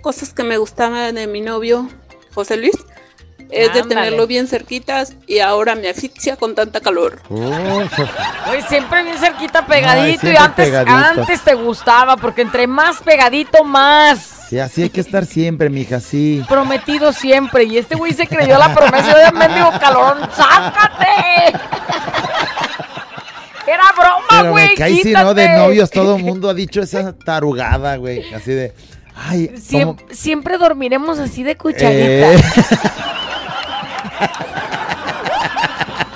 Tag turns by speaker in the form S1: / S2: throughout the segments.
S1: cosas que me gustaban de mi novio, José Luis, es de tenerlo bien cerquitas y ahora me asfixia con tanta calor.
S2: Oye, siempre bien cerquita pegadito y antes,
S3: pegadito.
S2: antes te gustaba, porque entre más pegadito, más.
S3: Sí, así hay que estar siempre, mija, sí.
S2: Prometido siempre. Y este güey se creyó la promesa de mendigo calorón. ¡Sácate! Era broma,
S3: Pero
S2: güey.
S3: me caí si no de novios, todo el mundo ha dicho esa tarugada, güey. Así de. Ay,
S2: Siem-
S3: ¿cómo?
S2: siempre dormiremos así de cucharita.
S3: Eh,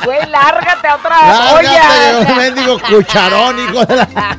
S2: Güey, lárgate a otra
S3: lárgate, un
S2: olla.
S3: mendigo cucharón, hijo de la.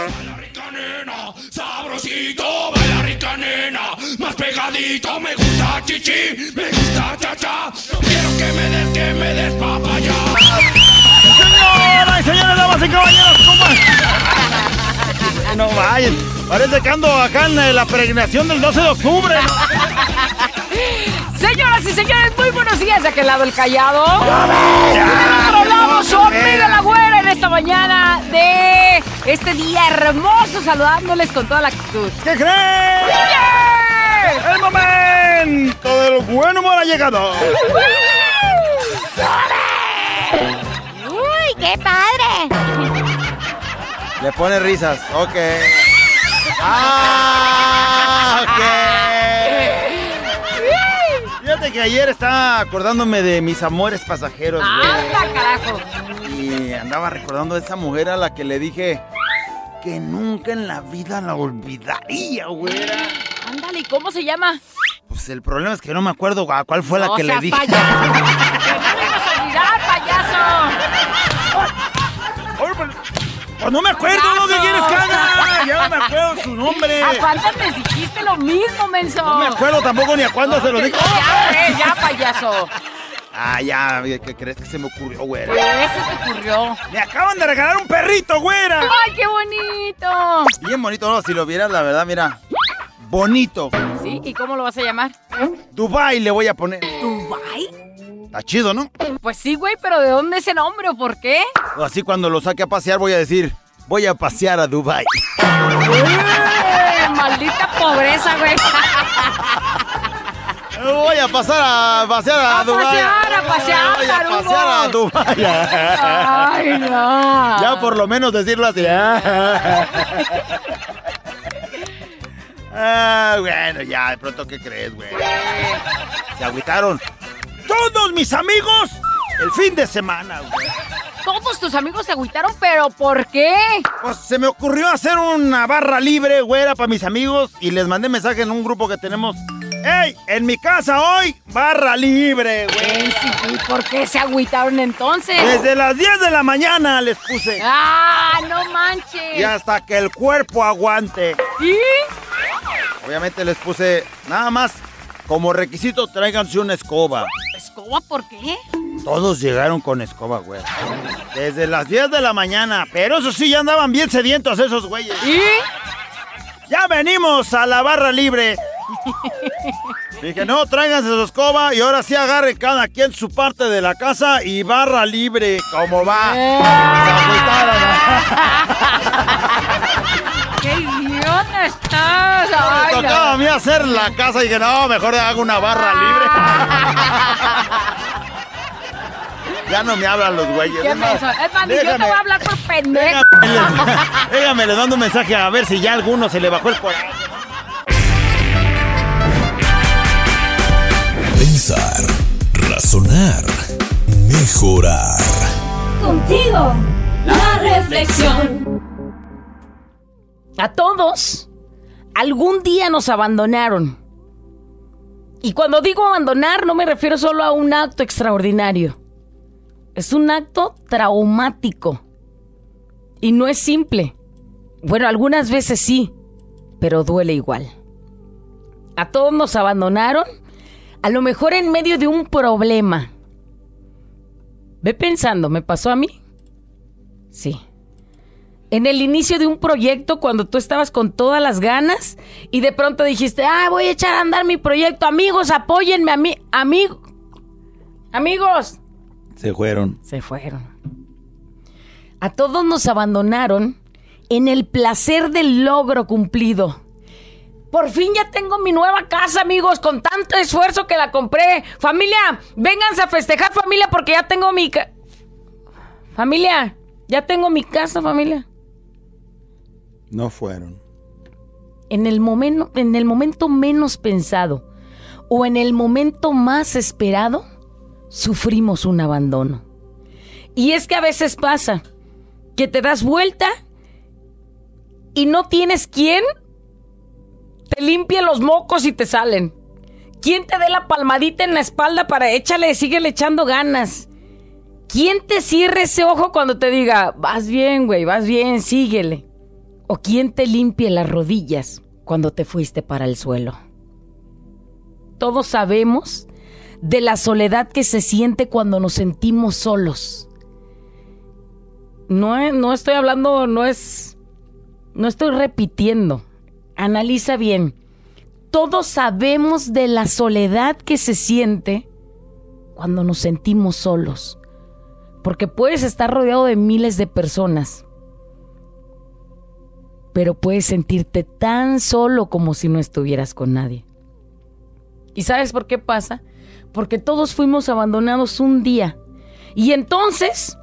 S4: Sabrosito, baila rica nena, más pegadito, me gusta chichi, me gusta cha-cha, quiero que me des, que me des papaya.
S5: Señoras y señores, damas y caballeros, ¿cómo No vayan, parece que ando acá en eh, la peregrinación del 12 de octubre.
S2: Señoras y señores, muy buenos días de aquel lado el callado. Y del otro lado su amiga la güera en esta mañana de este día hermoso, saludándoles con toda la actitud.
S5: ¿Qué creen? El momento del buen humor ha llegado.
S6: ¡Uy, qué padre!
S3: Le pone risas, ok. Ah, Fíjate que ayer estaba acordándome de mis amores pasajeros, güey.
S2: ¡Anda, carajo!
S3: Y andaba recordando a esa mujer a la que le dije que nunca en la vida la olvidaría, güera.
S2: Ándale, ¿y cómo se llama?
S3: Pues el problema es que no me acuerdo a cuál fue la
S2: No
S3: que le
S2: seas
S3: dije.
S2: payaso.
S5: Pues no me acuerdo, ¿no? ¿Qué quieres que haga? Ya no me acuerdo su nombre.
S2: ¿A cuántas les dijiste lo mismo, menso?
S5: No me acuerdo tampoco ni a cuándo se lo dije.
S2: Ya, güey, ya, payaso.
S3: Ah, ya, ¿qué crees que se me ocurrió, güera?
S2: ¿Qué se te ocurrió?
S5: Me acaban de regalar un perrito, güera.
S2: ¡Ay, qué bonito!
S3: Bien bonito, no, si lo vieras, la verdad, mira. Bonito.
S2: ¿Sí? ¿Y cómo lo vas a llamar?
S3: Dubai le voy a poner. Está chido, ¿no?
S2: Pues sí, güey, pero ¿de dónde ese nombre o por qué?
S3: Así cuando lo saque a pasear voy a decir, voy a pasear a Dubai.
S2: ¡Eh, maldita pobreza, güey.
S3: Voy a pasar a pasear a,
S2: A
S3: Dubai.
S2: pasear, a pasear,
S3: Voy a pasear a Dubai.
S2: Ay, no.
S3: Ya por lo menos decirlo así. Ah, bueno, ya, de pronto, ¿qué crees, güey? Se agüitaron.
S5: Todos mis amigos el fin de semana, güey.
S2: Todos tus amigos se agüitaron, pero ¿por qué?
S5: Pues se me ocurrió hacer una barra libre, güera, para mis amigos y les mandé mensaje en un grupo que tenemos. ¡Ey! En mi casa hoy, barra libre, güey.
S2: Ey, sí, ¿Y por qué se agüitaron entonces?
S5: Desde las 10 de la mañana les puse.
S2: ¡Ah, no manches!
S5: Y hasta que el cuerpo aguante.
S2: ¿Y?
S3: Obviamente les puse nada más como requisito tráiganse una escoba.
S2: ¿Escoba por qué?
S3: Todos llegaron con escoba, güey.
S5: Desde las 10 de la mañana. Pero eso sí, ya andaban bien sedientos esos güeyes.
S2: ¿Y?
S5: Ya venimos a la barra libre. Dije, no, tráiganse su escoba y ahora sí agarren cada quien su parte de la casa y barra libre. ¿Cómo va?
S2: Ay,
S5: Me
S2: no.
S5: tocaba a mí hacer la casa y dije, no, mejor hago una barra libre.
S3: Ya no me hablan los güeyes.
S2: ¿Qué
S3: es más?
S2: Es yo te voy a hablar por pendejo.
S5: Déjame, le mando un mensaje a ver si ya a alguno se le bajó el coraje.
S7: Pensar, razonar, mejorar.
S6: Contigo, la reflexión.
S2: A todos, algún día nos abandonaron. Y cuando digo abandonar, no me refiero solo a un acto extraordinario. Es un acto traumático. Y no es simple. Bueno, algunas veces sí, pero duele igual. A todos nos abandonaron, a lo mejor en medio de un problema. Ve pensando, ¿me pasó a mí? Sí. En el inicio de un proyecto, cuando tú estabas con todas las ganas y de pronto dijiste, ah, voy a echar a andar mi proyecto. Amigos, apóyenme a mí. Amigo. Amigos.
S3: Se fueron.
S2: Se fueron. A todos nos abandonaron en el placer del logro cumplido. Por fin ya tengo mi nueva casa, amigos, con tanto esfuerzo que la compré. Familia, vénganse a festejar, familia, porque ya tengo mi... Familia, ya tengo mi casa, familia.
S3: No fueron.
S2: En el, momento, en el momento menos pensado o en el momento más esperado, sufrimos un abandono. Y es que a veces pasa que te das vuelta y no tienes quien te limpie los mocos y te salen. ¿Quién te dé la palmadita en la espalda para échale, síguele echando ganas? ¿Quién te cierre ese ojo cuando te diga, vas bien, güey, vas bien, síguele? ¿O quién te limpie las rodillas cuando te fuiste para el suelo? Todos sabemos de la soledad que se siente cuando nos sentimos solos. No, no estoy hablando, no es... No estoy repitiendo. Analiza bien. Todos sabemos de la soledad que se siente cuando nos sentimos solos. Porque puedes estar rodeado de miles de personas, pero puedes sentirte tan solo como si no estuvieras con nadie. ¿Y sabes por qué pasa? Porque todos fuimos abandonados un día. Y entonces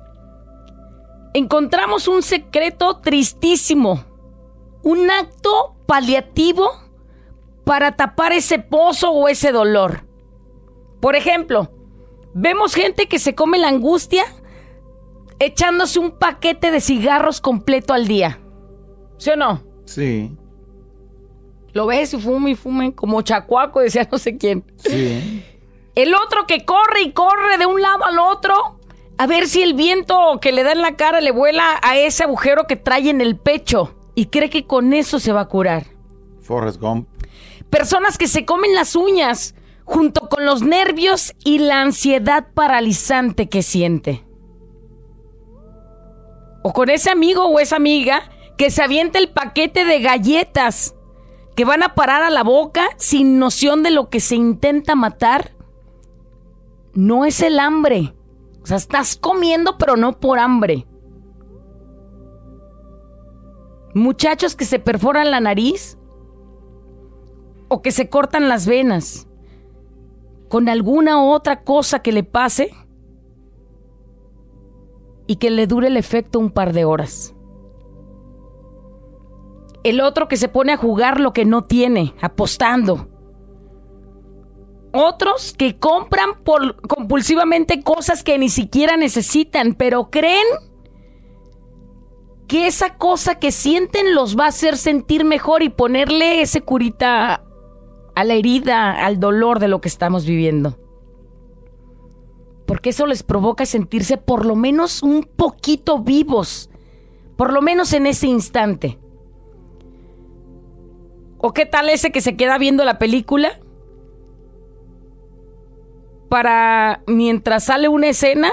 S2: encontramos un secreto tristísimo, un acto paliativo para tapar ese pozo o ese dolor. Por ejemplo, vemos gente que se come la angustia echándose un paquete de cigarros completo al día. ¿Sí o no?
S3: Sí.
S2: Lo ves y fuma y fuma como chacuaco, decía no sé quién.
S3: Sí.
S2: El otro que corre y corre de un lado al otro a ver si el viento que le da en la cara le vuela a ese agujero que trae en el pecho y cree que con eso se va a curar.
S3: Forrest Gump.
S2: Personas que se comen las uñas junto con los nervios y la ansiedad paralizante que siente. O con ese amigo o esa amiga que se avienta el paquete de galletas que van a parar a la boca sin noción de lo que se intenta matar. No es el hambre. O sea, estás comiendo pero no por hambre. Muchachos que se perforan la nariz o que se cortan las venas con alguna otra cosa que le pase y que le dure el efecto un par de horas. El otro que se pone a jugar lo que no tiene, apostando. Otros que compran por, compulsivamente cosas que ni siquiera necesitan, pero creen que esa cosa que sienten los va a hacer sentir mejor y ponerle ese curita a la herida, al dolor de lo que estamos viviendo. Porque eso les provoca sentirse por lo menos un poquito vivos, por lo menos en ese instante. ¿O qué tal ese que se queda viendo la película? Para, mientras sale una escena,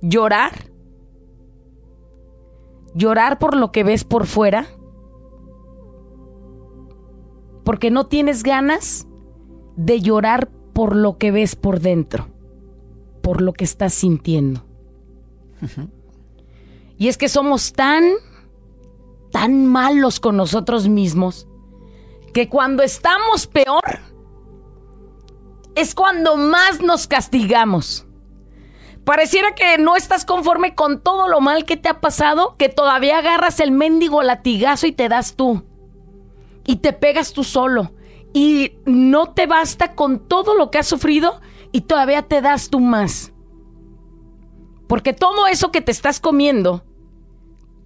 S2: llorar. Llorar por lo que ves por fuera porque no tienes ganas de llorar por lo que ves por dentro, por lo que estás sintiendo. Y es que somos tan, tan malos con nosotros mismos, que cuando estamos peor, es cuando más nos castigamos. Pareciera que no estás conforme con todo lo mal que te ha pasado, que todavía agarras el mendigo latigazo y te das tú y te pegas tú solo y no te basta con todo lo que has sufrido y todavía te das tú más. Porque todo eso que te estás comiendo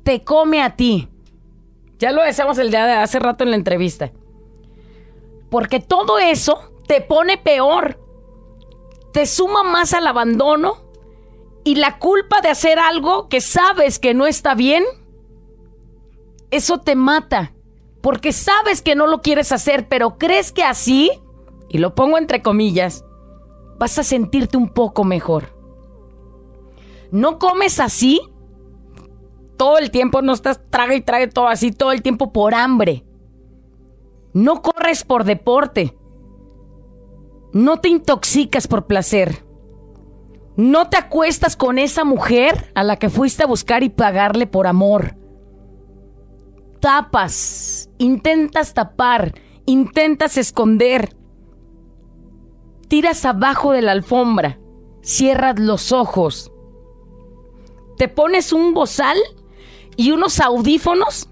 S2: te come a ti. Ya lo decíamos el día de hace rato en la entrevista. Porque todo eso te pone peor. Te suma más al abandono y la culpa de hacer algo que sabes que no está bien. Eso te mata porque sabes que no lo quieres hacer, pero crees que así, y lo pongo entre comillas, vas a sentirte un poco mejor. No comes así todo el tiempo, no estás traga y trague todo así todo el tiempo por hambre. No corres por deporte. No te intoxicas por placer. No te acuestas con esa mujer a la que fuiste a buscar y pagarle por amor. Tapas, intentas tapar, intentas esconder. Tiras abajo de la alfombra, cierras los ojos. Te pones un bozal y unos audífonos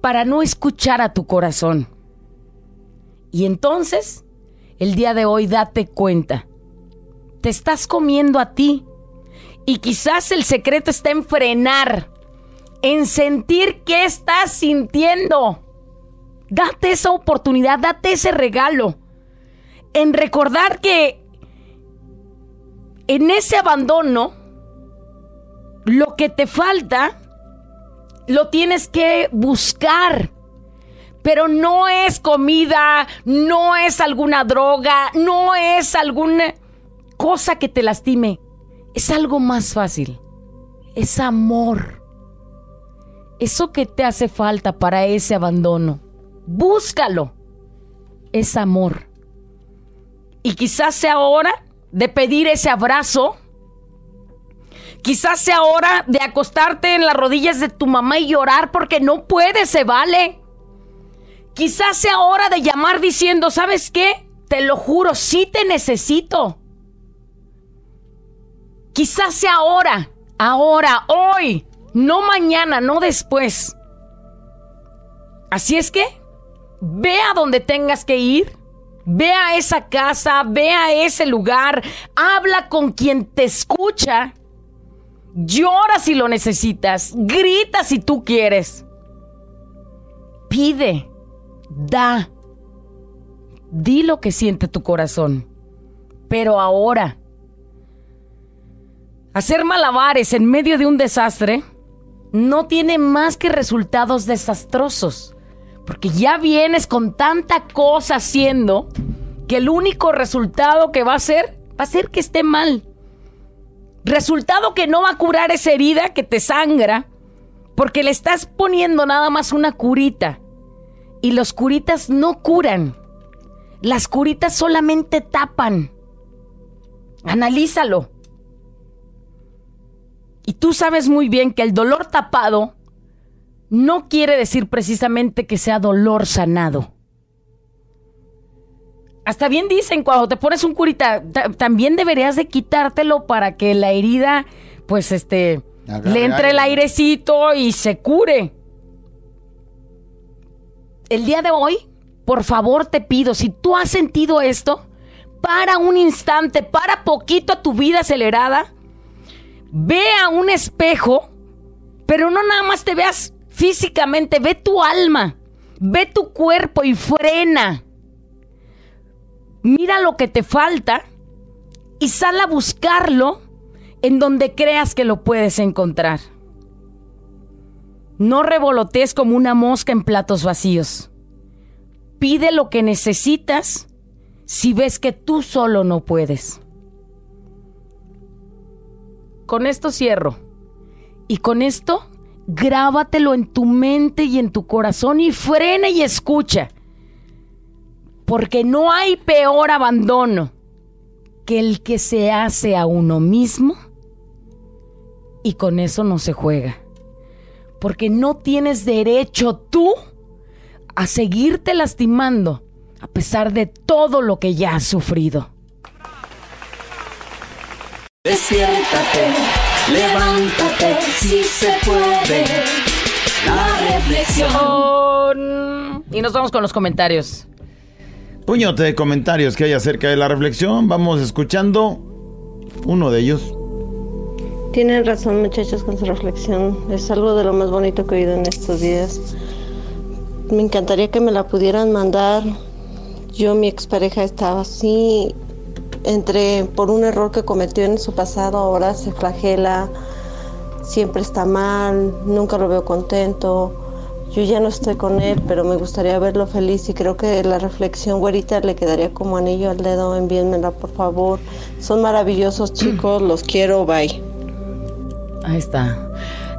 S2: para no escuchar a tu corazón. Y entonces, el día de hoy date cuenta. Te estás comiendo a ti. Y quizás el secreto está en frenar, en sentir qué estás sintiendo. Date esa oportunidad, date ese regalo. En recordar que en ese abandono, lo que te falta, lo tienes que buscar pero no es comida, no es alguna droga, no es alguna cosa que te lastime. Es algo más fácil. Es amor. Eso que te hace falta para ese abandono. Búscalo. Es amor. Y quizás sea hora de pedir ese abrazo. Quizás sea hora de acostarte en las rodillas de tu mamá y llorar porque no puedes, se vale. Quizás sea hora de llamar diciendo, ¿sabes qué? Te lo juro, sí te necesito. Quizás sea ahora, ahora, hoy, no mañana, no después. Así es que, ve a donde tengas que ir, ve a esa casa, ve a ese lugar, habla con quien te escucha, llora si lo necesitas, grita si tú quieres, pide da. Di lo que siente tu corazón. Pero ahora, hacer malabares en medio de un desastre no tiene más que resultados desastrosos. Porque ya vienes con tanta cosa haciendo que el único resultado que va a ser va a ser que esté mal. Resultado que no va a curar esa herida que te sangra porque le estás poniendo nada más una curita y los curitas no curan. Las curitas solamente tapan. Analízalo. Y tú sabes muy bien que el dolor tapado no quiere decir precisamente que sea dolor sanado. Hasta bien dicen, cuando te pones un curita, también deberías de quitártelo para que la herida, pues este, le entre el airecito y se cure el día de hoy, por favor te pido, si tú has sentido esto, para un instante, para poquito a tu vida acelerada, ve a un espejo, pero no nada más te veas físicamente, ve tu alma, ve tu cuerpo y frena. Mira lo que te falta y sal a buscarlo en donde creas que lo puedes encontrar. No revolotees como una mosca en platos vacíos. Pide lo que necesitas si ves que tú solo no puedes. Con esto cierro. Y con esto, grábatelo en tu mente y en tu corazón y frena y escucha. Porque no hay peor abandono que el que se hace a uno mismo y con eso no se juega porque no tienes derecho tú a seguirte lastimando a pesar de todo lo que ya has sufrido.
S6: Despiértate, levántate, si se puede. La reflexión.
S2: Y nos vamos con los comentarios.
S3: Puñote de comentarios que hay acerca de la reflexión. Vamos escuchando uno de ellos.
S8: Tienen razón muchachos con su reflexión. Es algo de lo más bonito que he oído en estos días. Me encantaría que me la pudieran mandar. Yo, mi expareja, estaba así, entre por un error que cometió en su pasado, ahora se flagela, siempre está mal, nunca lo veo contento. Yo ya no estoy con él, pero me gustaría verlo feliz y creo que la reflexión, güerita, le quedaría como anillo al dedo. Envíenmela, por favor. Son maravillosos chicos, los quiero, bye.
S2: Ahí está.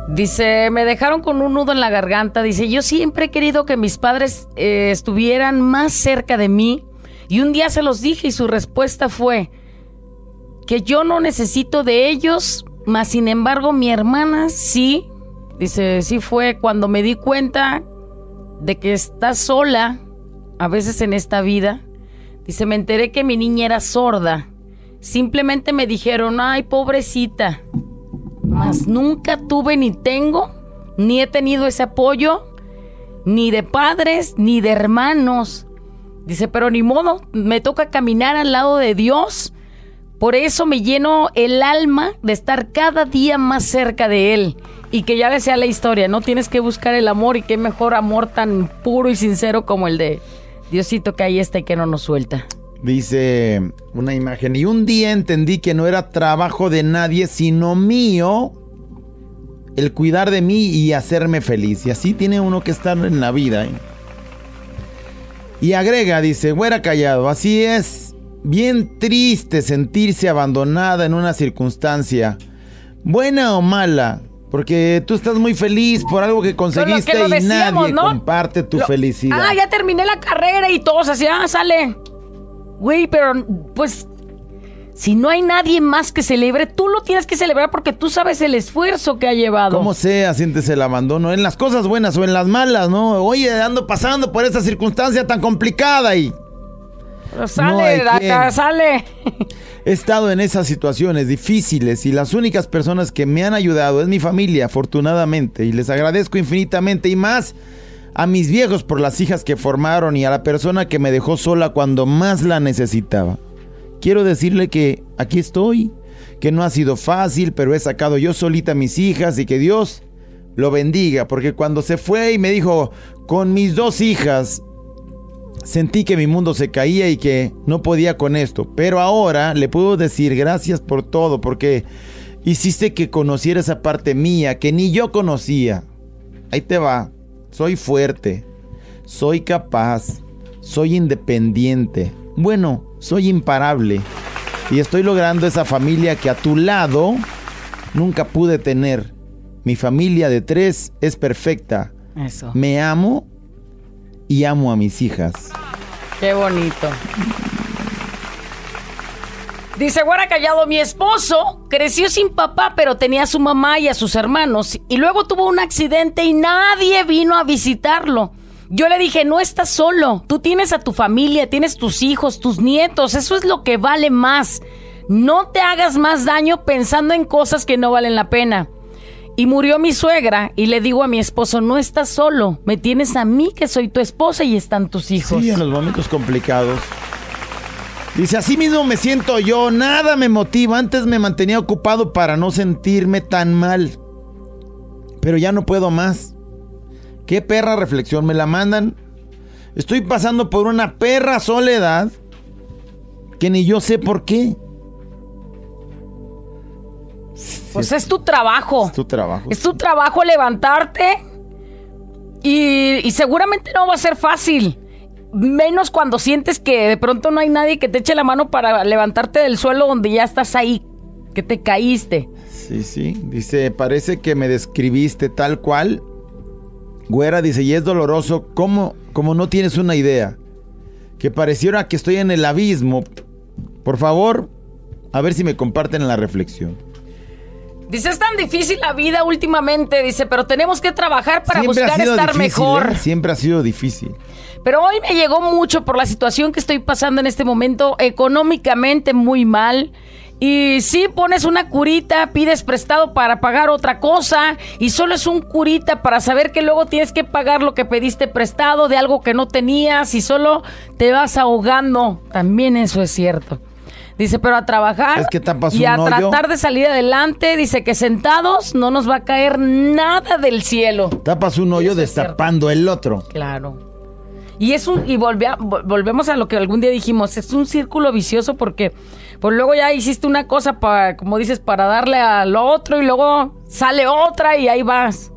S2: Dice, me dejaron con un nudo en la garganta. Dice, yo siempre he querido que mis padres eh, estuvieran más cerca de mí. Y un día se los dije y su respuesta fue que yo no necesito de ellos, mas sin embargo mi hermana sí. Dice, sí fue cuando me di cuenta de que está sola a veces en esta vida. Dice, me enteré que mi niña era sorda. Simplemente me dijeron, ay, pobrecita. Mas nunca tuve ni tengo, ni he tenido ese apoyo, ni de padres, ni de hermanos. Dice, pero ni modo, me toca caminar al lado de Dios. Por eso me lleno el alma de estar cada día más cerca de Él. Y que ya decía la historia, no tienes que buscar el amor y qué mejor amor tan puro y sincero como el de Diosito que ahí está y que no nos suelta.
S3: Dice una imagen, y un día entendí que no era trabajo de nadie, sino mío, el cuidar de mí y hacerme feliz. Y así tiene uno que estar en la vida. ¿eh? Y agrega, dice, güera callado, así es bien triste sentirse abandonada en una circunstancia, buena o mala, porque tú estás muy feliz por algo que conseguiste
S2: lo
S3: y
S2: decíamos,
S3: nadie
S2: ¿no?
S3: comparte tu
S2: Lo-
S3: felicidad.
S2: Ah, ya terminé la carrera y todos así, ah, sale. Güey, pero pues si no hay nadie más que celebre, tú lo tienes que celebrar porque tú sabes el esfuerzo que ha llevado.
S3: Como sea, sientes el abandono en las cosas buenas o en las malas, ¿no? Oye, ando pasando por esta circunstancia tan complicada y
S2: Pero sale,
S3: no
S2: acá, sale.
S3: he estado en esas situaciones difíciles y las únicas personas que me han ayudado es mi familia, afortunadamente, y les agradezco infinitamente y más a mis viejos por las hijas que formaron y a la persona que me dejó sola cuando más la necesitaba. Quiero decirle que aquí estoy, que no ha sido fácil, pero he sacado yo solita a mis hijas y que Dios lo bendiga, porque cuando se fue y me dijo, con mis dos hijas, sentí que mi mundo se caía y que no podía con esto. Pero ahora le puedo decir gracias por todo, porque hiciste que conociera esa parte mía que ni yo conocía. Ahí te va. Soy fuerte. Soy capaz. Soy independiente. Bueno, soy imparable. Y estoy logrando esa familia que a tu lado nunca pude tener. Mi familia de tres es perfecta.
S2: Eso.
S3: Me amo y amo a mis hijas.
S2: Qué bonito. Dice Guara Callado, mi esposo creció sin papá, pero tenía a su mamá y a sus hermanos. Y luego tuvo un accidente y nadie vino a visitarlo. Yo le dije, no estás solo. Tú tienes a tu familia, tienes tus hijos, tus nietos. Eso es lo que vale más. No te hagas más daño pensando en cosas que no valen la pena. Y murió mi suegra y le digo a mi esposo, no estás solo. Me tienes a mí que soy tu esposa y están tus hijos.
S3: Sí, en los momentos complicados. Dice, así mismo me siento yo, nada me motiva. Antes me mantenía ocupado para no sentirme tan mal. Pero ya no puedo más. Qué perra reflexión me la mandan. Estoy pasando por una perra soledad que ni yo sé por qué.
S2: Pues es tu trabajo.
S3: Es tu trabajo.
S2: Es tu trabajo levantarte y, y seguramente no va a ser fácil. Menos cuando sientes que de pronto no hay nadie que te eche la mano para levantarte del suelo donde ya estás ahí, que te caíste.
S3: Sí, sí. Dice, parece que me describiste tal cual. Güera dice, y es doloroso, como, como no tienes una idea. Que pareciera que estoy en el abismo. Por favor, a ver si me comparten la reflexión.
S2: Dice, es tan difícil la vida últimamente, dice, pero tenemos que trabajar para
S3: Siempre
S2: buscar estar
S3: difícil,
S2: mejor.
S3: ¿eh? Siempre ha sido difícil.
S2: Pero hoy me llegó mucho por la situación que estoy pasando en este momento, económicamente muy mal. Y si pones una curita, pides prestado para pagar otra cosa y solo es un curita para saber que luego tienes que pagar lo que pediste prestado de algo que no tenías y solo te vas ahogando. También eso es cierto. Dice, pero a trabajar
S3: Es que tapas
S2: y a
S3: hoyo.
S2: tratar de salir adelante. Dice que sentados no nos va a caer nada del cielo.
S3: Tapas un hoyo
S2: Eso
S3: destapando el otro.
S2: Claro. Y es un y volve volvemos a lo que algún día dijimos, es un círculo vicioso porque pues luego ya hiciste una cosa para como dices para darle a lo otro y luego sale otra y ahí vas.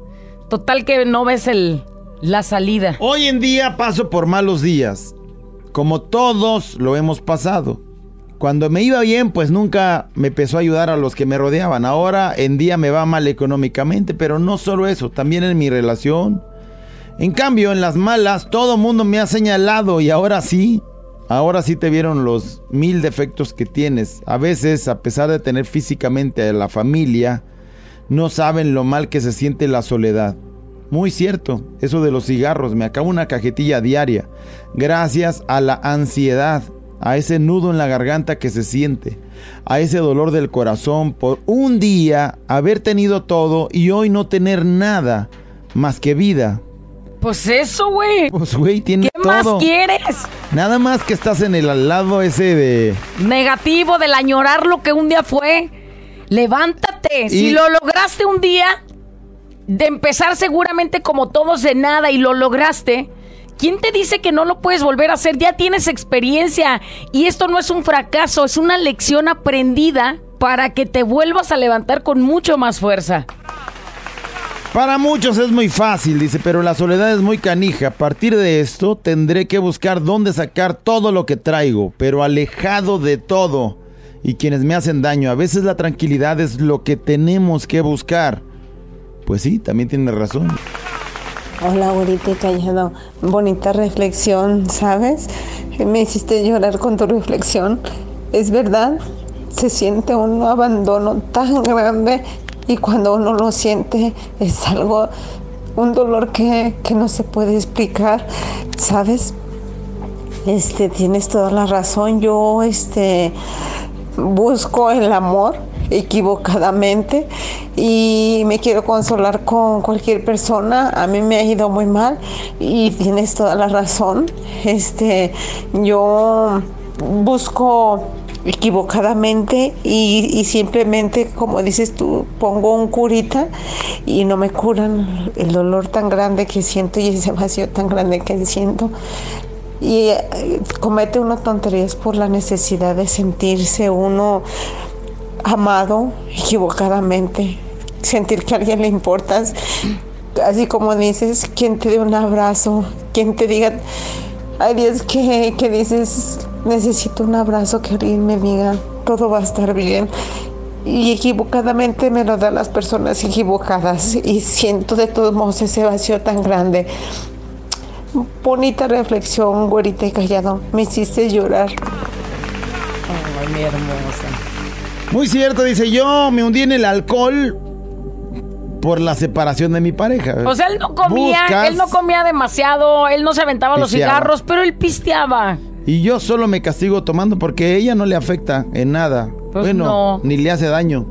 S2: Total que no ves el la salida.
S3: Hoy en día paso por malos días, como todos lo hemos pasado. Cuando me iba bien, pues nunca me empezó a ayudar a los que me rodeaban. Ahora en día me va mal económicamente, pero no solo eso, también en mi relación. En cambio, en las malas, todo mundo me ha señalado y ahora sí, ahora sí te vieron los mil defectos que tienes. A veces, a pesar de tener físicamente a la familia, no saben lo mal que se siente la soledad. Muy cierto, eso de los cigarros, me acabo una cajetilla diaria, gracias a la ansiedad, a ese nudo en la garganta que se siente, a ese dolor del corazón por un día haber tenido todo y hoy no tener nada más que vida.
S2: Pues eso, güey.
S3: Pues güey, tiene
S2: ¿Qué más
S3: todo.
S2: quieres?
S3: Nada más que estás en el al lado ese de
S2: Negativo del añorar lo que un día fue. Levántate. Si lo lograste un día, de empezar seguramente como todos de nada y lo lograste, ¿quién te dice que no lo puedes volver a hacer? Ya tienes experiencia y esto no es un fracaso, es una lección aprendida para que te vuelvas a levantar con mucho más fuerza.
S3: Para muchos es muy fácil, dice, pero la soledad es muy canija. A partir de esto tendré que buscar dónde sacar todo lo que traigo, pero alejado de todo y quienes me hacen daño. A veces la tranquilidad es lo que tenemos que buscar. Pues sí, también tiene razón.
S9: Hola, güerita y callado. Bonita reflexión, ¿sabes? Me hiciste llorar con tu reflexión. Es verdad, se siente un abandono tan grande y cuando uno lo siente es algo, un dolor que, que no se puede explicar, ¿sabes? Este, tienes toda la razón. Yo, este, busco el amor equivocadamente y me quiero consolar con cualquier persona. A mí me ha ido muy mal y tienes toda la razón. Este, yo busco equivocadamente y, y simplemente, como dices tú, pongo un curita y no me curan el dolor tan grande que siento y ese vacío tan grande que siento. Y eh, comete uno tonterías por la necesidad de sentirse uno amado equivocadamente, sentir que a alguien le importas, así como dices, quien te dé un abrazo, quien te diga, hay días que, que dices, necesito un abrazo, que alguien me diga, todo va a estar bien. Y equivocadamente me lo dan las personas equivocadas y siento de todos modos ese vacío tan grande. Bonita reflexión, güerita y callado. Me hiciste llorar.
S2: Ay, mi hermosa.
S3: Muy cierto, dice yo, me hundí en el alcohol por la separación de mi pareja.
S2: O sea, él no comía,
S3: Buscas-
S2: él no comía demasiado, él no se aventaba los cigarros, pero él pisteaba.
S3: Y yo solo me castigo tomando porque a ella no le afecta en nada.
S2: Pues
S3: bueno,
S2: no.
S3: ni le hace daño.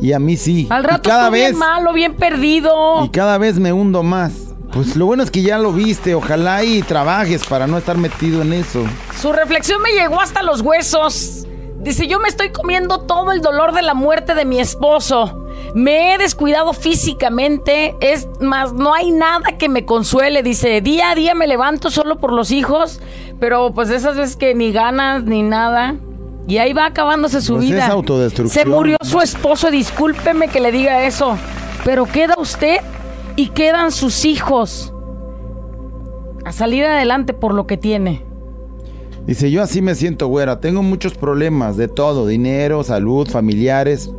S3: Y a mí sí.
S2: Al
S3: y
S2: rato
S3: cada
S2: tú
S3: vez
S2: bien malo, bien perdido.
S3: y cada vez me hundo más. Pues lo bueno es que ya lo viste. Ojalá y trabajes para no estar metido en eso.
S2: Su reflexión me llegó hasta los huesos. Dice, yo me estoy comiendo todo el dolor de la muerte de mi esposo. Me he descuidado físicamente. Es más, no hay nada que me consuele. Dice, día a día me levanto solo por los hijos. Pero pues esas veces que ni ganas ni nada. Y ahí va acabándose su
S3: Pues
S2: vida.
S3: es autodestrucción.
S2: Se murió su esposo. Discúlpeme que le diga eso. Pero queda usted y quedan sus hijos. A salir adelante por lo que tiene.
S3: Dice, yo así me siento, güera. Tengo muchos problemas de todo. Dinero, salud, familiares.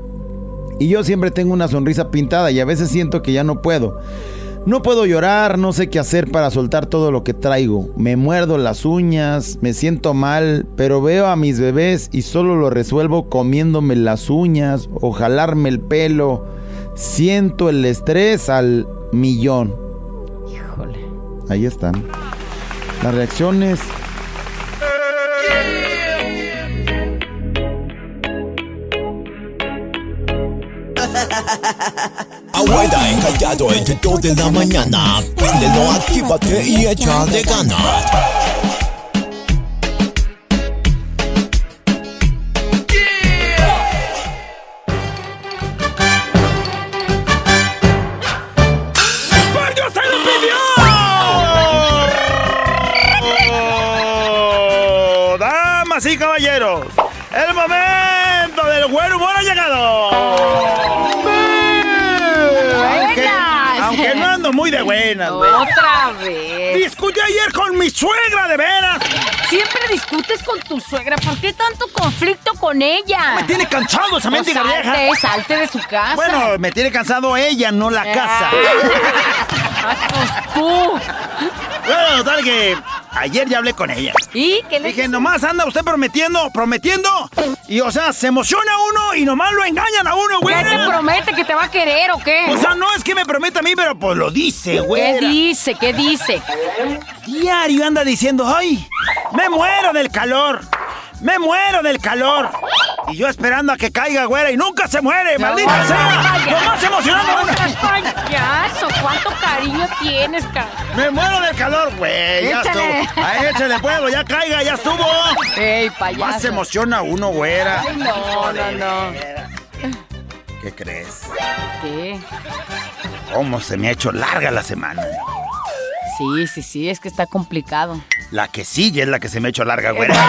S3: Y yo siempre tengo una sonrisa pintada y a veces siento que ya no puedo. No puedo llorar, no sé qué hacer para soltar todo lo que traigo. Me muerdo las uñas, me siento mal, pero veo a mis bebés y solo lo resuelvo comiéndome las uñas o jalarme el pelo. Siento el estrés al millón.
S2: Híjole.
S3: Ahí están. Las reacciones.
S7: Abuela encallado entre 2 de la mañana. Préndelo, actívate y echa de ganas.
S2: Buenas,
S5: güey.
S2: Otra vez.
S5: Discutí ayer con mi suegra de veras
S2: siempre discutes con tu suegra. ¿Por qué tanto conflicto con ella?
S3: Me tiene cansado esa
S2: Pues
S3: mendiga vieja.
S2: salte, salte de su casa.
S3: Bueno, me tiene cansado ella, no la casa.
S2: Ah, pues tú.
S3: Bueno, total que ayer ya hablé con ella.
S2: ¿Y qué le
S3: Dije, nomás anda usted prometiendo, prometiendo. Y, o sea, se emociona uno y nomás lo engañan a uno, güey.
S2: ¿Qué te promete que te va a querer o qué?
S3: O sea, no es que me prometa a mí, pero pues lo dice, güey.
S2: ¿Qué dice? ¿Qué dice?
S3: Diario anda diciendo, ay, me muero del calor. Me muero del calor. Y yo esperando a que caiga, güera, y nunca se muere, maldita sea. Nomás emocionando a uno.
S2: seas payaso! ¿Cuánto cariño tienes, cara?
S3: Me muero del calor, güey. Ya
S2: Échale.
S3: estuvo. Ay, échale pueblo, ya caiga, ya estuvo.
S2: ¡Ey, payaso!
S3: Más se emociona uno, güera.
S2: Ay, no, no, no.
S3: ¿Qué crees?
S2: ¿Qué?
S3: ¿Cómo se me ha hecho larga la semana?
S2: Sí, sí, sí, es que está complicado.
S3: La que sigue es la que se me ha hecho larga, güera.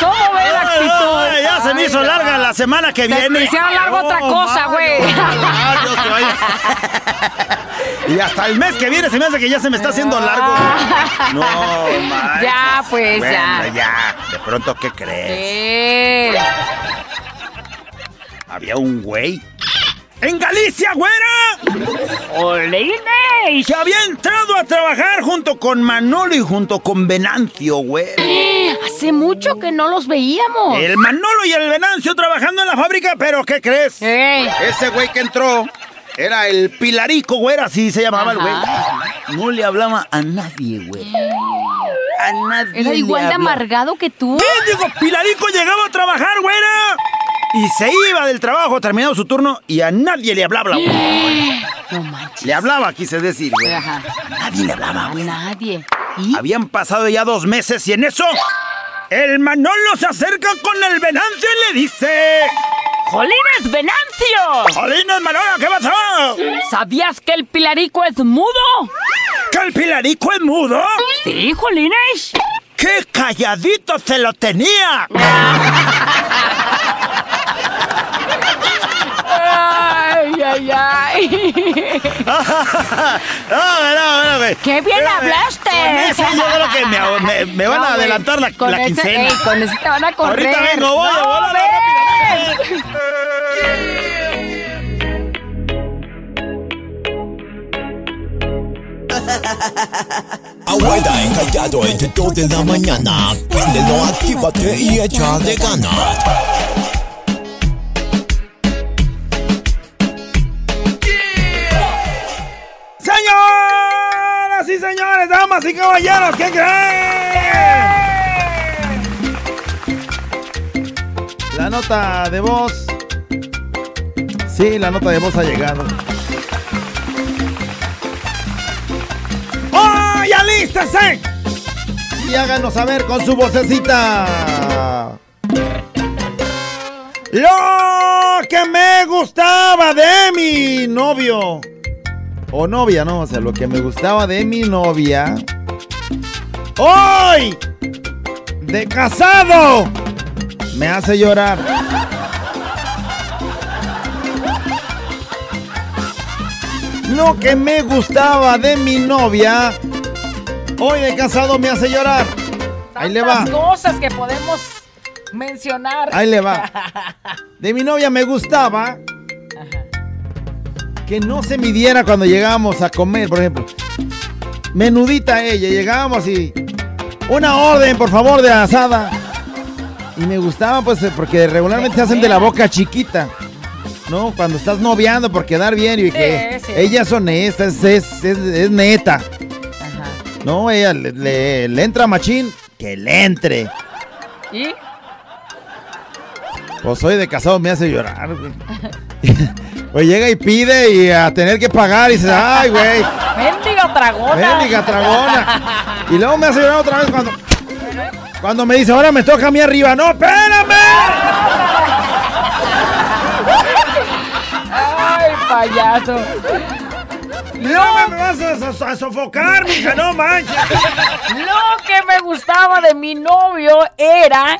S2: ¿Cómo ves la actitud?
S3: Ay, ya se me hizo larga la semana que
S2: Se
S3: viene.
S2: te hicieron larga otra cosa, güey.
S3: Y hasta el mes que viene se me hace que ya se me está haciendo largo. No.
S2: Ya, pues,
S3: Bueno,
S2: ya.
S3: ya. De pronto, ¿qué crees?
S2: ¿Qué?
S3: Había un güey. ¡En Galicia, güera!
S2: ¡Olines!
S3: Que había entrado a trabajar junto con Manolo y junto con Venancio, güey.
S2: Hace mucho que no los veíamos.
S3: El Manolo y el Venancio trabajando en la fábrica, pero ¿qué crees?
S2: Ey.
S3: Ese güey que entró era el Pilarico, güey, así se llamaba el güey. No le hablaba a nadie, güey. A nadie.
S2: Era
S3: le
S2: igual de
S3: hablaba.
S2: amargado que tú.
S3: ¿Qué? Digo, Pilarico llegaba a trabajar, güera. Y se iba del trabajo terminado su turno y a nadie le hablaba, güey.
S2: No manches.
S3: Le hablaba, quise decir, güey.
S2: Ajá.
S3: A nadie le hablaba,
S2: A
S3: güey.
S2: nadie. ¿Y?
S3: Habían pasado ya dos meses y en eso el Manolo se acerca con el Venancio y le dice...
S2: ¡Jolines, Venancio!
S3: ¡Jolines, Manolo, qué pasó!
S2: ¿Sabías que el pilarico es mudo?
S3: ¿Que el Pilarico es mudo?
S2: Sí, Jolines.
S3: ¡Qué calladito se lo tenía!
S2: Ay, ay,
S3: no, no, no.
S2: ¡Qué bien hablaste!
S3: Con ese yo creo que me, me- me van
S2: No,
S3: a
S2: güey.
S3: adelantar la,
S2: Con
S3: la
S2: ese-
S3: quincena.
S2: ey, con ese te van a correr.
S3: Ahorita vengo, voy,
S2: No,
S3: voy, rápidamente.
S7: Abuela encallado entre dos de la mañana. Prendelo, actívate y échale ganas.
S3: Caballeros, ¿qué creen?
S10: La nota de voz. Sí, la nota de voz ha llegado.
S3: ¡Oh, ya!
S10: Y háganos saber con su vocecita.
S3: Lo que me gustaba de mi
S10: novio. O novia, ¿no? O sea, lo que me gustaba de mi novia.
S3: hoy.
S10: De casado. Me hace llorar. Lo que me gustaba de mi novia. Hoy de casado me hace llorar. Ahí le va.
S2: Cosas que podemos mencionar.
S10: Ahí le va. De mi novia me gustaba que no se midiera cuando llegábamos a comer, por ejemplo. Menudita ella, llegábamos y una orden, por favor, de asada. Y me gustaba pues eh, porque regularmente se hacen de la boca chiquita. ¿No? Cuando estás noviando por quedar bien y que
S2: sí.
S10: ella es honesta, es, es, es- es neta.
S2: Ajá.
S10: No, ella le, le- le entra machín, que le entre.
S2: ¿Y?
S10: Pues soy de casado, me hace llorar, güey. Pues llega y pide y a tener que pagar y dices, ay, güey,
S2: Mendiga tragona.
S10: mendiga tragona. Y luego me hace llorar otra vez cuando, cuando me dice, ahora me toca a mí arriba. ¡No, espérame!
S2: Ay, payaso.
S3: No me vas a, so- a sofocar, mija, no manches.
S2: Lo que me gustaba de mi novio era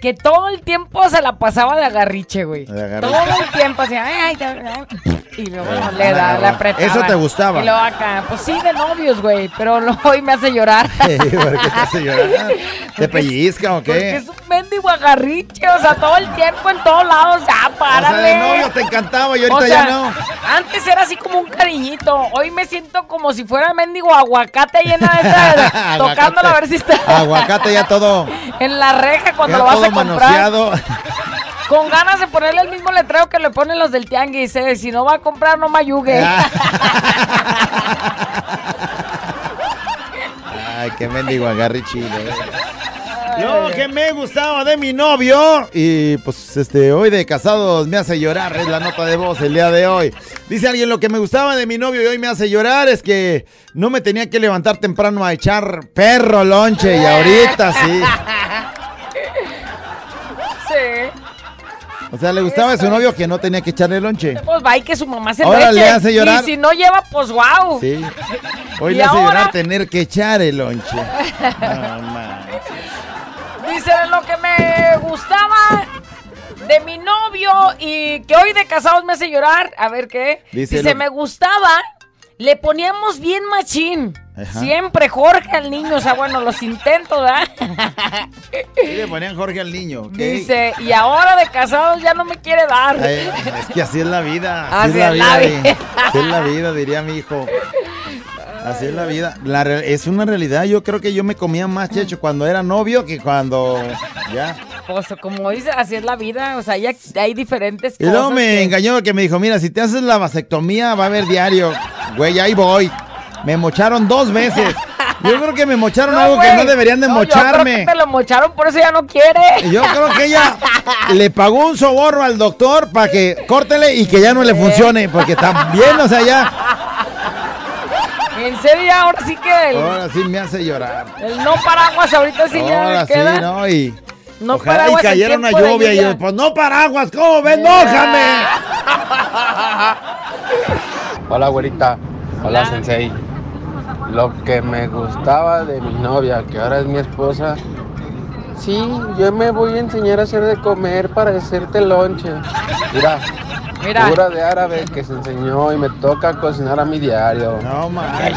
S2: que todo el tiempo se la pasaba de agarriche, güey.
S3: De agarriche.
S2: Todo el tiempo así, ay, ay, ay, y luego
S3: Eh,
S2: le da,
S3: no,
S2: le apretaba.
S3: ¿eso te gustaba?
S2: Y luego acá, pues sí, de novios, güey, pero lo, hoy me hace llorar.
S3: ¿Por qué te hace llorar? ¿Te pellizca o
S2: Porque
S3: qué?
S2: es un mendigo agarriche, o sea, todo el tiempo en todos lados, ya,
S3: O sea,
S2: párale.
S3: de novio te encantaba y ahorita
S2: O sea,
S3: ya no.
S2: Antes era así como un cariñito. Hoy me siento como si fuera mendigo aguacate llena de esta, tocándolo a ver si está
S3: Aguacate ya todo,
S2: en la reja cuando
S3: ya
S2: lo vas
S3: todo
S2: a comprar.
S3: manoseado.
S2: Con ganas de ponerle el mismo letrero que le ponen los del tianguis. eh, Si no va a comprar, no me ayugue.
S3: Ah. Ay, qué mendigo agarre chido. eh. Lo que me gustaba de mi novio y pues este hoy de casados me hace llorar es la nota de voz el día de hoy. Dice alguien lo que me gustaba de mi novio y hoy me hace llorar es que no me tenía que levantar temprano a echar perro lonche y ahorita. Sí. O sea, le gustaba a su novio que no tenía que echarle lonche.
S2: Pues va y que su mamá se
S3: Ahora
S2: lo eche.
S3: le hace llorar.
S2: Y si no lleva, pues wow.
S3: Sí. Hoy
S2: ¿Y
S3: le hace
S2: ahora?
S3: llorar tener que echar el lonche. No.
S2: Dice lo que me gustaba de mi novio y que hoy de casados me hace llorar. A ver qué.
S3: Dice
S2: Dice,
S3: lo-
S2: me gustaba. Le poníamos bien machín.
S3: Ajá.
S2: Siempre Jorge al niño. O sea, bueno, los intentos, ¿verdad?
S3: Sí, le ponían Jorge al niño.
S2: Dice, y ahora de casados ya no me quiere dar.
S3: Ay, es que así es la vida. Así,
S2: Así
S3: es la
S2: es la
S3: vida.
S2: vida.
S3: Así es la vida, diría mi hijo. Así es la vida. La es una realidad. Yo creo que yo me comía más checho cuando era novio que cuando ya.
S2: Pues como dice, así es la vida. O sea, ya hay diferentes
S3: Y
S2: cosas.
S3: luego me
S2: que-
S3: engañó que me dijo, mira, si te haces la vasectomía va a haber diario. Güey, ahí voy. Me mocharon dos veces. Yo creo que me mocharon
S2: No,
S3: algo que no deberían de
S2: No, Yo creo
S3: mocharme.
S2: que te lo mocharon, por eso ya no quiere.
S3: Yo creo que ella le pagó un soborno al doctor para que córtele y que ya no le funcione, porque también, o sea, ya,
S2: En serio, ya ahora sí que el,
S3: ahora sí me hace llorar.
S2: el no paraguas ahorita sí ya
S3: Ahora
S2: le
S3: sí,
S2: queda.
S3: ¿no? Y
S2: No
S3: ojalá y
S2: paraguas
S3: cayera una lluvia y yo, pues no paraguas, ¿cómo ven? ¡Mójame!
S11: Hola, güerita. Hola,
S2: Hola.
S11: sensei. Lo que me gustaba de mi novia, que ahora es mi esposa. Sí, yo me voy a enseñar a hacer de comer para hacerte lonche. Mira,
S2: Mira.
S11: pura de árabe que se enseñó y me toca cocinar a mi diario.
S3: No, mames.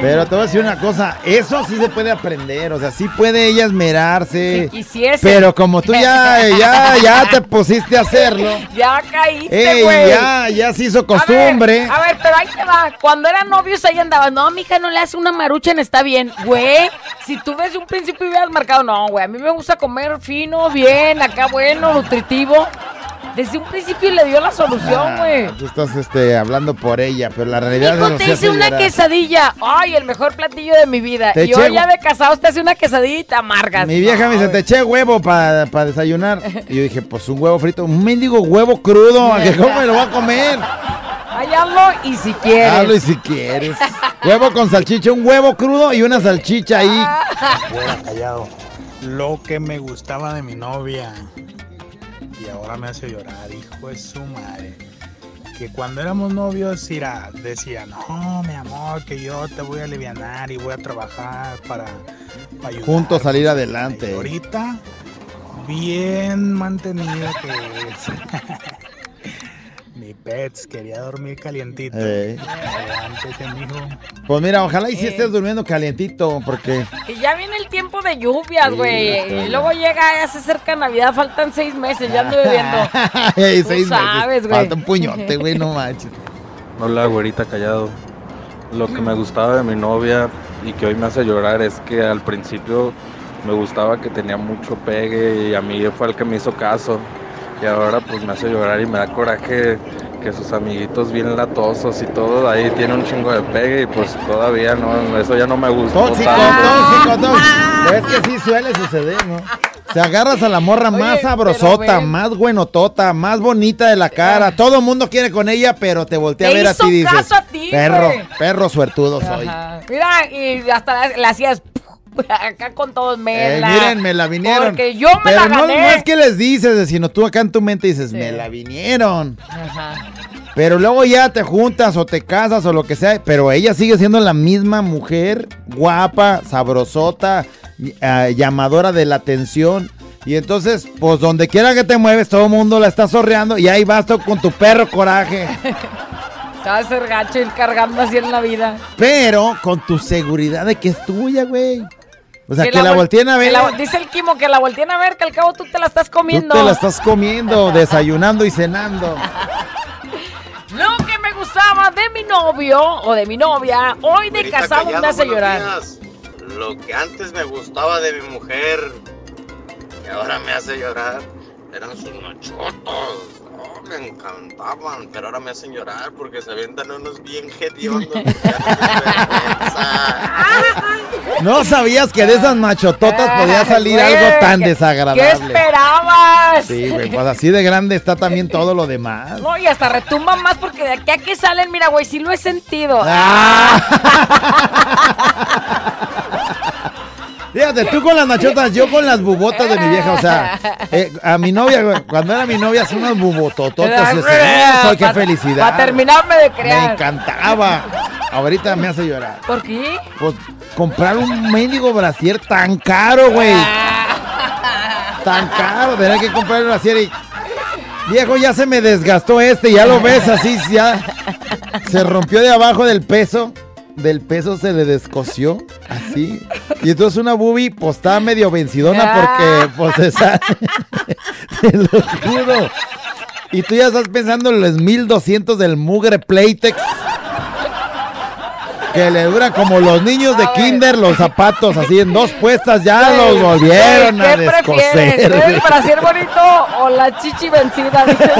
S3: Pero te voy a decir una cosa, eso sí se puede aprender, o sea, sí puede ella esmerarse.
S2: Si quisiese.
S3: Pero como tú ya, ya, ya te pusiste a hacerlo,
S2: Ya caíste,
S3: ey,
S2: güey.
S3: ya, ya se hizo
S2: A ver,
S3: costumbre.
S2: A ver, pero ahí te va. Cuando eran novios, ahí andabas. No, mija, no le hace una maruchan, está bien. Güey, si tú desde un principio hubieras marcado, no, güey, a mí me gusta comer fino, bien, acá bueno, nutritivo. Desde un principio le dio la solución,
S3: Ah,
S2: güey.
S3: tú estás este, hablando por ella, pero la realidad
S2: Hijo,
S3: es
S2: te hice una quesadilla. Ay, el mejor platillo de mi vida.
S3: Te
S2: y
S3: eché
S2: hoy ya de casados te hace una quesadilla te amargas.
S3: Mi vieja me dice, te eché huevo para desayunar. Y yo dije, pues un huevo frito, un mendigo huevo crudo, ¿a que ¿cómo me lo voy a comer?
S2: Ay, hazlo y si quieres.
S3: Hazlo y si quieres. Huevo con salchicha, un huevo crudo y una salchicha ahí.
S12: Fuera callado. Lo que me gustaba de mi novia. Y ahora me hace llorar, hijo de su madre. Que cuando éramos novios, Ira decía, no, mi amor, que yo te voy a aliviar y voy a trabajar para, para ayudar.
S3: Juntos salir
S12: Y
S3: adelante.
S12: ahorita, bien mantenida que es. Pets quería dormir calientito.
S3: Eh.
S12: Mijo.
S3: Pues mira, ojalá y si
S2: Eh.
S3: estés durmiendo calientito, porque
S2: Y ya viene el tiempo de lluvias,
S3: Sí,
S2: güey. y luego llega, ya se acerca Navidad, faltan seis meses, ya ando bebiendo.
S3: Ey,
S2: Tú
S3: seis
S2: sabes,
S3: meses.
S2: güey.
S3: Falta un puñote, güey, no manches.
S13: Hola, güerita callado. Lo que me gustaba de mi novia y que hoy me hace llorar es que al principio me gustaba que tenía mucho pegue y a mí fue el que me hizo caso. Y ahora pues me hace llorar y me da coraje que sus amiguitos bien latosos y todo, ahí tiene un chingo de pegue y pues todavía no, eso ya no me gustó
S3: Tóxico, tóxico, tóxico. Es que sí suele suceder, ¿no? Se agarras a la morra
S2: Oye,
S3: más sabrosota, más buenotota, más bonita de la cara. Todo el mundo quiere con ella, pero te voltea a
S2: Te
S3: ver a
S2: hizo
S3: ti y dices,
S2: caso a ti,
S3: perro,
S2: güey".
S3: perro suertudo soy.
S2: Ajá. Mira, y hasta le hacías acá con todos
S3: Eh,
S2: mela.
S3: miren, me la vinieron.
S2: Porque yo me
S3: Pero
S2: la gané.
S3: no es que les dices, sino tú acá en tu mente dices, me la vinieron.
S2: Ajá.
S3: Pero luego ya te juntas o te casas o lo que sea, pero ella sigue siendo la misma mujer, guapa, sabrosota, eh, llamadora de la atención. Y entonces, pues donde quiera que te mueves, todo el mundo la está sorreando y ahí vas tú con tu perro coraje.
S2: Se va a hacer gacho ir cargando así en la vida.
S3: Pero con tu seguridad de que es tuya, güey. O sea, que, la,
S2: vol-
S3: volteen a ver.
S2: la- dice el Kimo que la volteen a ver, que al cabo tú te la estás
S3: Tú
S2: comiendo.
S3: te la estás comiendo, desayunando y cenando.
S2: Lo que me gustaba de mi novio o de mi novia, hoy de casado me hace llorar.
S14: días. Lo que antes me gustaba de mi mujer, que ahora me hace llorar, eran sus machotos. Oh, me encantaban, pero ahora me hacen llorar porque se avientan unos bien hediondos.
S3: No sabías que de esas machototas podía salir
S2: Güey,
S3: algo tan
S2: ¿qué-
S3: desagradable.
S2: ¿Qué esperabas?
S3: Sí, güey, pues así de grande está también todo lo demás.
S2: No, y hasta retumba más porque de aquí a que salen, mira, güey, sí lo he sentido.
S3: Ah. Fíjate, tú con las machotas, yo con las bubotas de mi vieja, o sea, eh, a mi novia, cuando era mi novia, hacía unas bubotototas, y yo decía, "Oh, soy qué felicidad.
S2: Para terminarme de
S3: Me
S2: crear.
S3: encantaba. Ahorita me hace llorar.
S2: ¿Por qué?
S3: Pues comprar un mendigo brasier tan caro, güey. Tan caro, tener que comprar el brasier y... Viejo, ya se me desgastó este, ya lo ves así, ya se rompió de abajo del peso, del peso se le descosió, así. Y entonces una boobie, pues estaba medio vencidona porque, pues, esa, te lo juro. Y tú ya estás pensando en los 1200 del mugre Playtex. Que le duran como los niños de kinder los zapatos, así en dos puestas ya los volvieron a descoser.
S2: ¿El brasier bonito o la chichi vencida? Dices.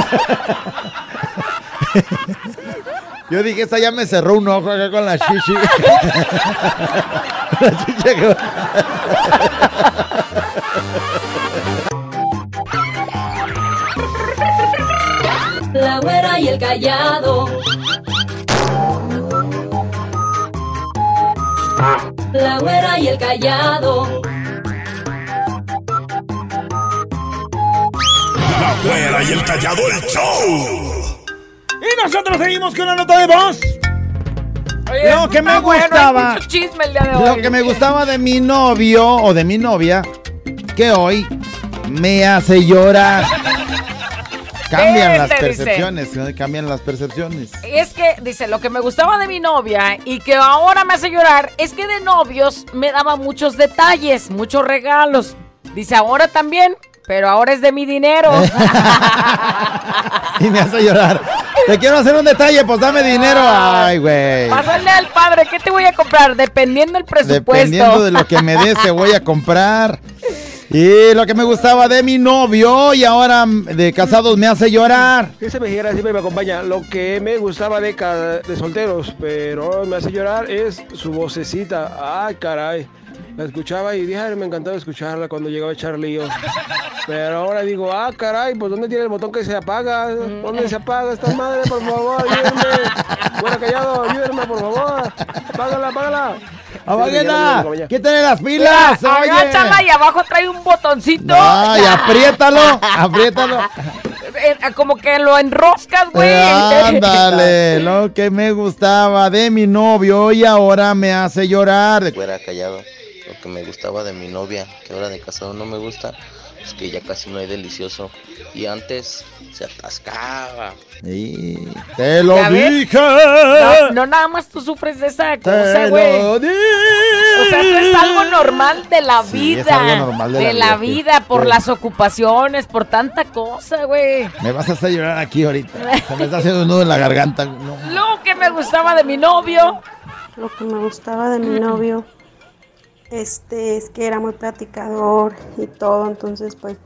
S3: Yo dije, esta ya me cerró un ojo acá con la chichi. La chichi que-
S6: La güera y el callado. La güera y el callado.
S7: La güera y el callado el show.
S3: Nosotros seguimos con una nota de voz.
S2: Oye,
S3: Lo que me
S2: bueno,
S3: gustaba.
S2: el día de hoy.
S3: Lo que me gustaba de mi novio o de mi novia, que hoy me hace llorar. Cambian las
S2: Este dice.
S3: percepciones, ¿no? cambian las percepciones.
S2: Es que, dice, lo que me gustaba de mi novia y que ahora me hace llorar es que de novios me daba muchos detalles, muchos regalos. Dice, ahora también, pero ahora es de mi dinero.
S3: Y me hace llorar. Te quiero hacer un detalle, pues dame dinero. Ay, güey.
S2: Pásale al padre, ¿qué te voy a comprar? Dependiendo del presupuesto.
S3: Dependiendo de lo que me des, te voy a comprar. Y lo que me gustaba de mi novio y ahora de casados me hace llorar.
S15: Esa mexicana siempre me acompaña. Lo que me gustaba de, de solteros, pero me hace llorar es su vocecita. Ah, caray. La escuchaba y dije, "Ay, me encantaba escucharla cuando llegaba a echar lío. Pero ahora digo, ah, caray, pues ¿dónde tiene el botón que se apaga? ¿Dónde se apaga esta madre? Por favor, ayúdenme. Bueno, callado, ayúdenme, por favor. Apágala, apágala.
S3: ¡Apáguela! ¡Quítale las pilas!
S2: agáchala y abajo trae un botoncito.
S3: ¡Ay, apriétalo! ¡Apriétalo!
S2: Eh, Como que lo enroscas, güey.
S3: Ándale, lo que me gustaba de mi novio y ahora me hace llorar.
S16: Fuera callado. Lo que me gustaba de mi novia, que ahora de casado no me gusta, es que ya casi no hay delicioso. Y antes se atascaba.
S3: Te lo dije.
S2: No, no nada más tú sufres de esa cosa,
S3: Te
S2: güey.
S3: lo
S2: O sea, esto es algo normal de la
S3: Sí,
S2: vida.
S3: es algo normal de la vida,
S2: por
S3: Sí.
S2: las ocupaciones, por tanta cosa, güey.
S3: Me vas a hacer llorar aquí ahorita. Se me está haciendo un nudo en la garganta. No.
S2: Lo que me gustaba de mi novio.
S17: Lo que me gustaba de mi novio este es que era muy platicador y todo, entonces pues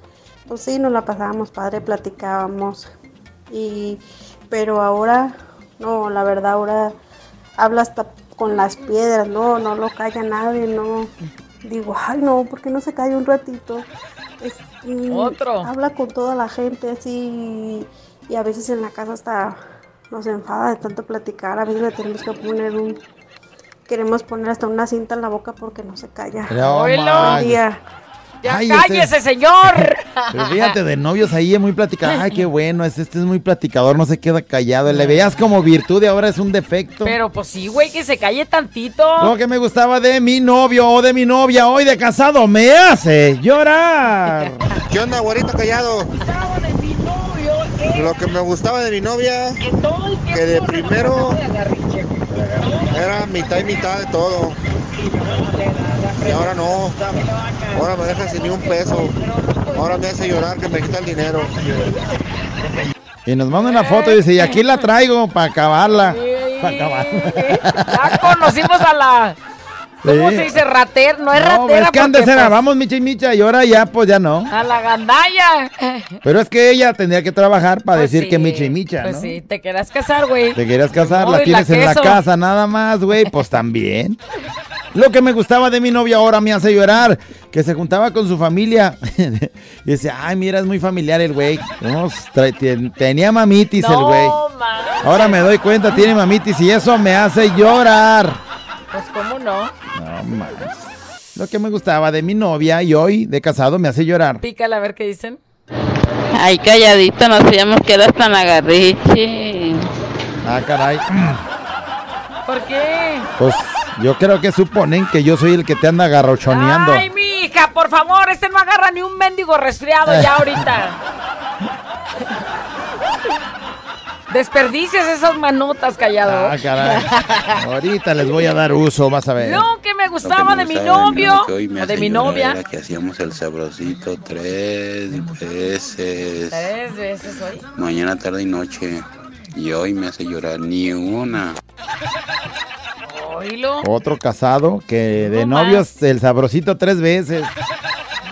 S17: pues sí nos la pasábamos padre, platicábamos y pero ahora no, la verdad ahora habla hasta con las piedras, no, no lo calla nadie, no digo, ay no, ¿por qué no se calla un ratito? Es,
S2: Otro.
S17: Habla con toda la gente así y a veces en la casa hasta nos enfada de tanto platicar, a veces le tenemos que poner un queremos poner hasta una cinta en la boca porque no se calla.
S3: No
S17: Buen día.
S2: Ya
S3: Ay,
S2: cállese,
S3: ese-
S2: señor.
S3: Pero fíjate, de novios ahí es muy platicador. Ay, qué bueno, es- este es muy platicador, no se queda callado. Le veías como virtud y ahora es un defecto.
S2: Pero pues sí, güey, que se calle tantito.
S3: Lo que me gustaba de mi novio o de mi novia hoy de casado me hace llorar.
S18: ¿Qué onda, güerito callado? Lo que me gustaba de mi novia, que de primero era mitad y mitad de todo. Y ahora no. Ahora me deja sin ni un peso. Ahora me hace llorar que me quita el dinero.
S3: Y nos manda una foto y dice, y aquí la traigo para acabarla. Para acabarla.
S2: Ya conocimos a la. ¿Cómo se dice? Rater, no es
S3: No,
S2: ratera.
S3: es que antes era,
S2: pues,
S3: vamos Micha y Micha, y ahora ya, pues ya no.
S2: A la gandalla.
S3: Pero es que ella tendría que trabajar para
S2: Pues
S3: decir
S2: sí,
S3: que Micha y Micha,
S2: Pues
S3: ¿no?
S2: sí, te querías casar, güey.
S3: Te querías casar,
S2: No,
S3: la tienes en la casa nada más, güey, pues también. Lo que me gustaba de mi novia ahora me hace llorar, que se juntaba con su familia y decía, ay, mira, es muy familiar el güey. Tenía mamitis el güey. Ahora me doy cuenta, tiene mamitis y eso me hace llorar.
S2: Pues cómo no.
S3: No manches. Lo que me gustaba de mi novia y hoy de casado me hace llorar.
S2: Pícala a ver qué dicen.
S19: Ay, calladito, no sabíamos que eras tan agarriche.
S3: Ah, caray.
S2: ¿Por qué?
S3: Pues yo creo que suponen que yo soy el que te anda garrochoneando.
S2: Ay, mi hija, por favor, este no agarra ni un mendigo resfriado ya ahorita. Desperdicias esas manotas, callado.
S3: Ah, caray. Ahorita les voy a dar uso, vas a ver.
S2: Lo que me gustaba de mi novio o de mi novia.
S20: Era que hacíamos el sabrosito tres veces.
S2: Tres veces hoy.
S20: Mañana, tarde y noche. Y hoy me hace llorar ni una.
S2: Oílo.
S3: Otro casado que de novios el sabrosito tres veces.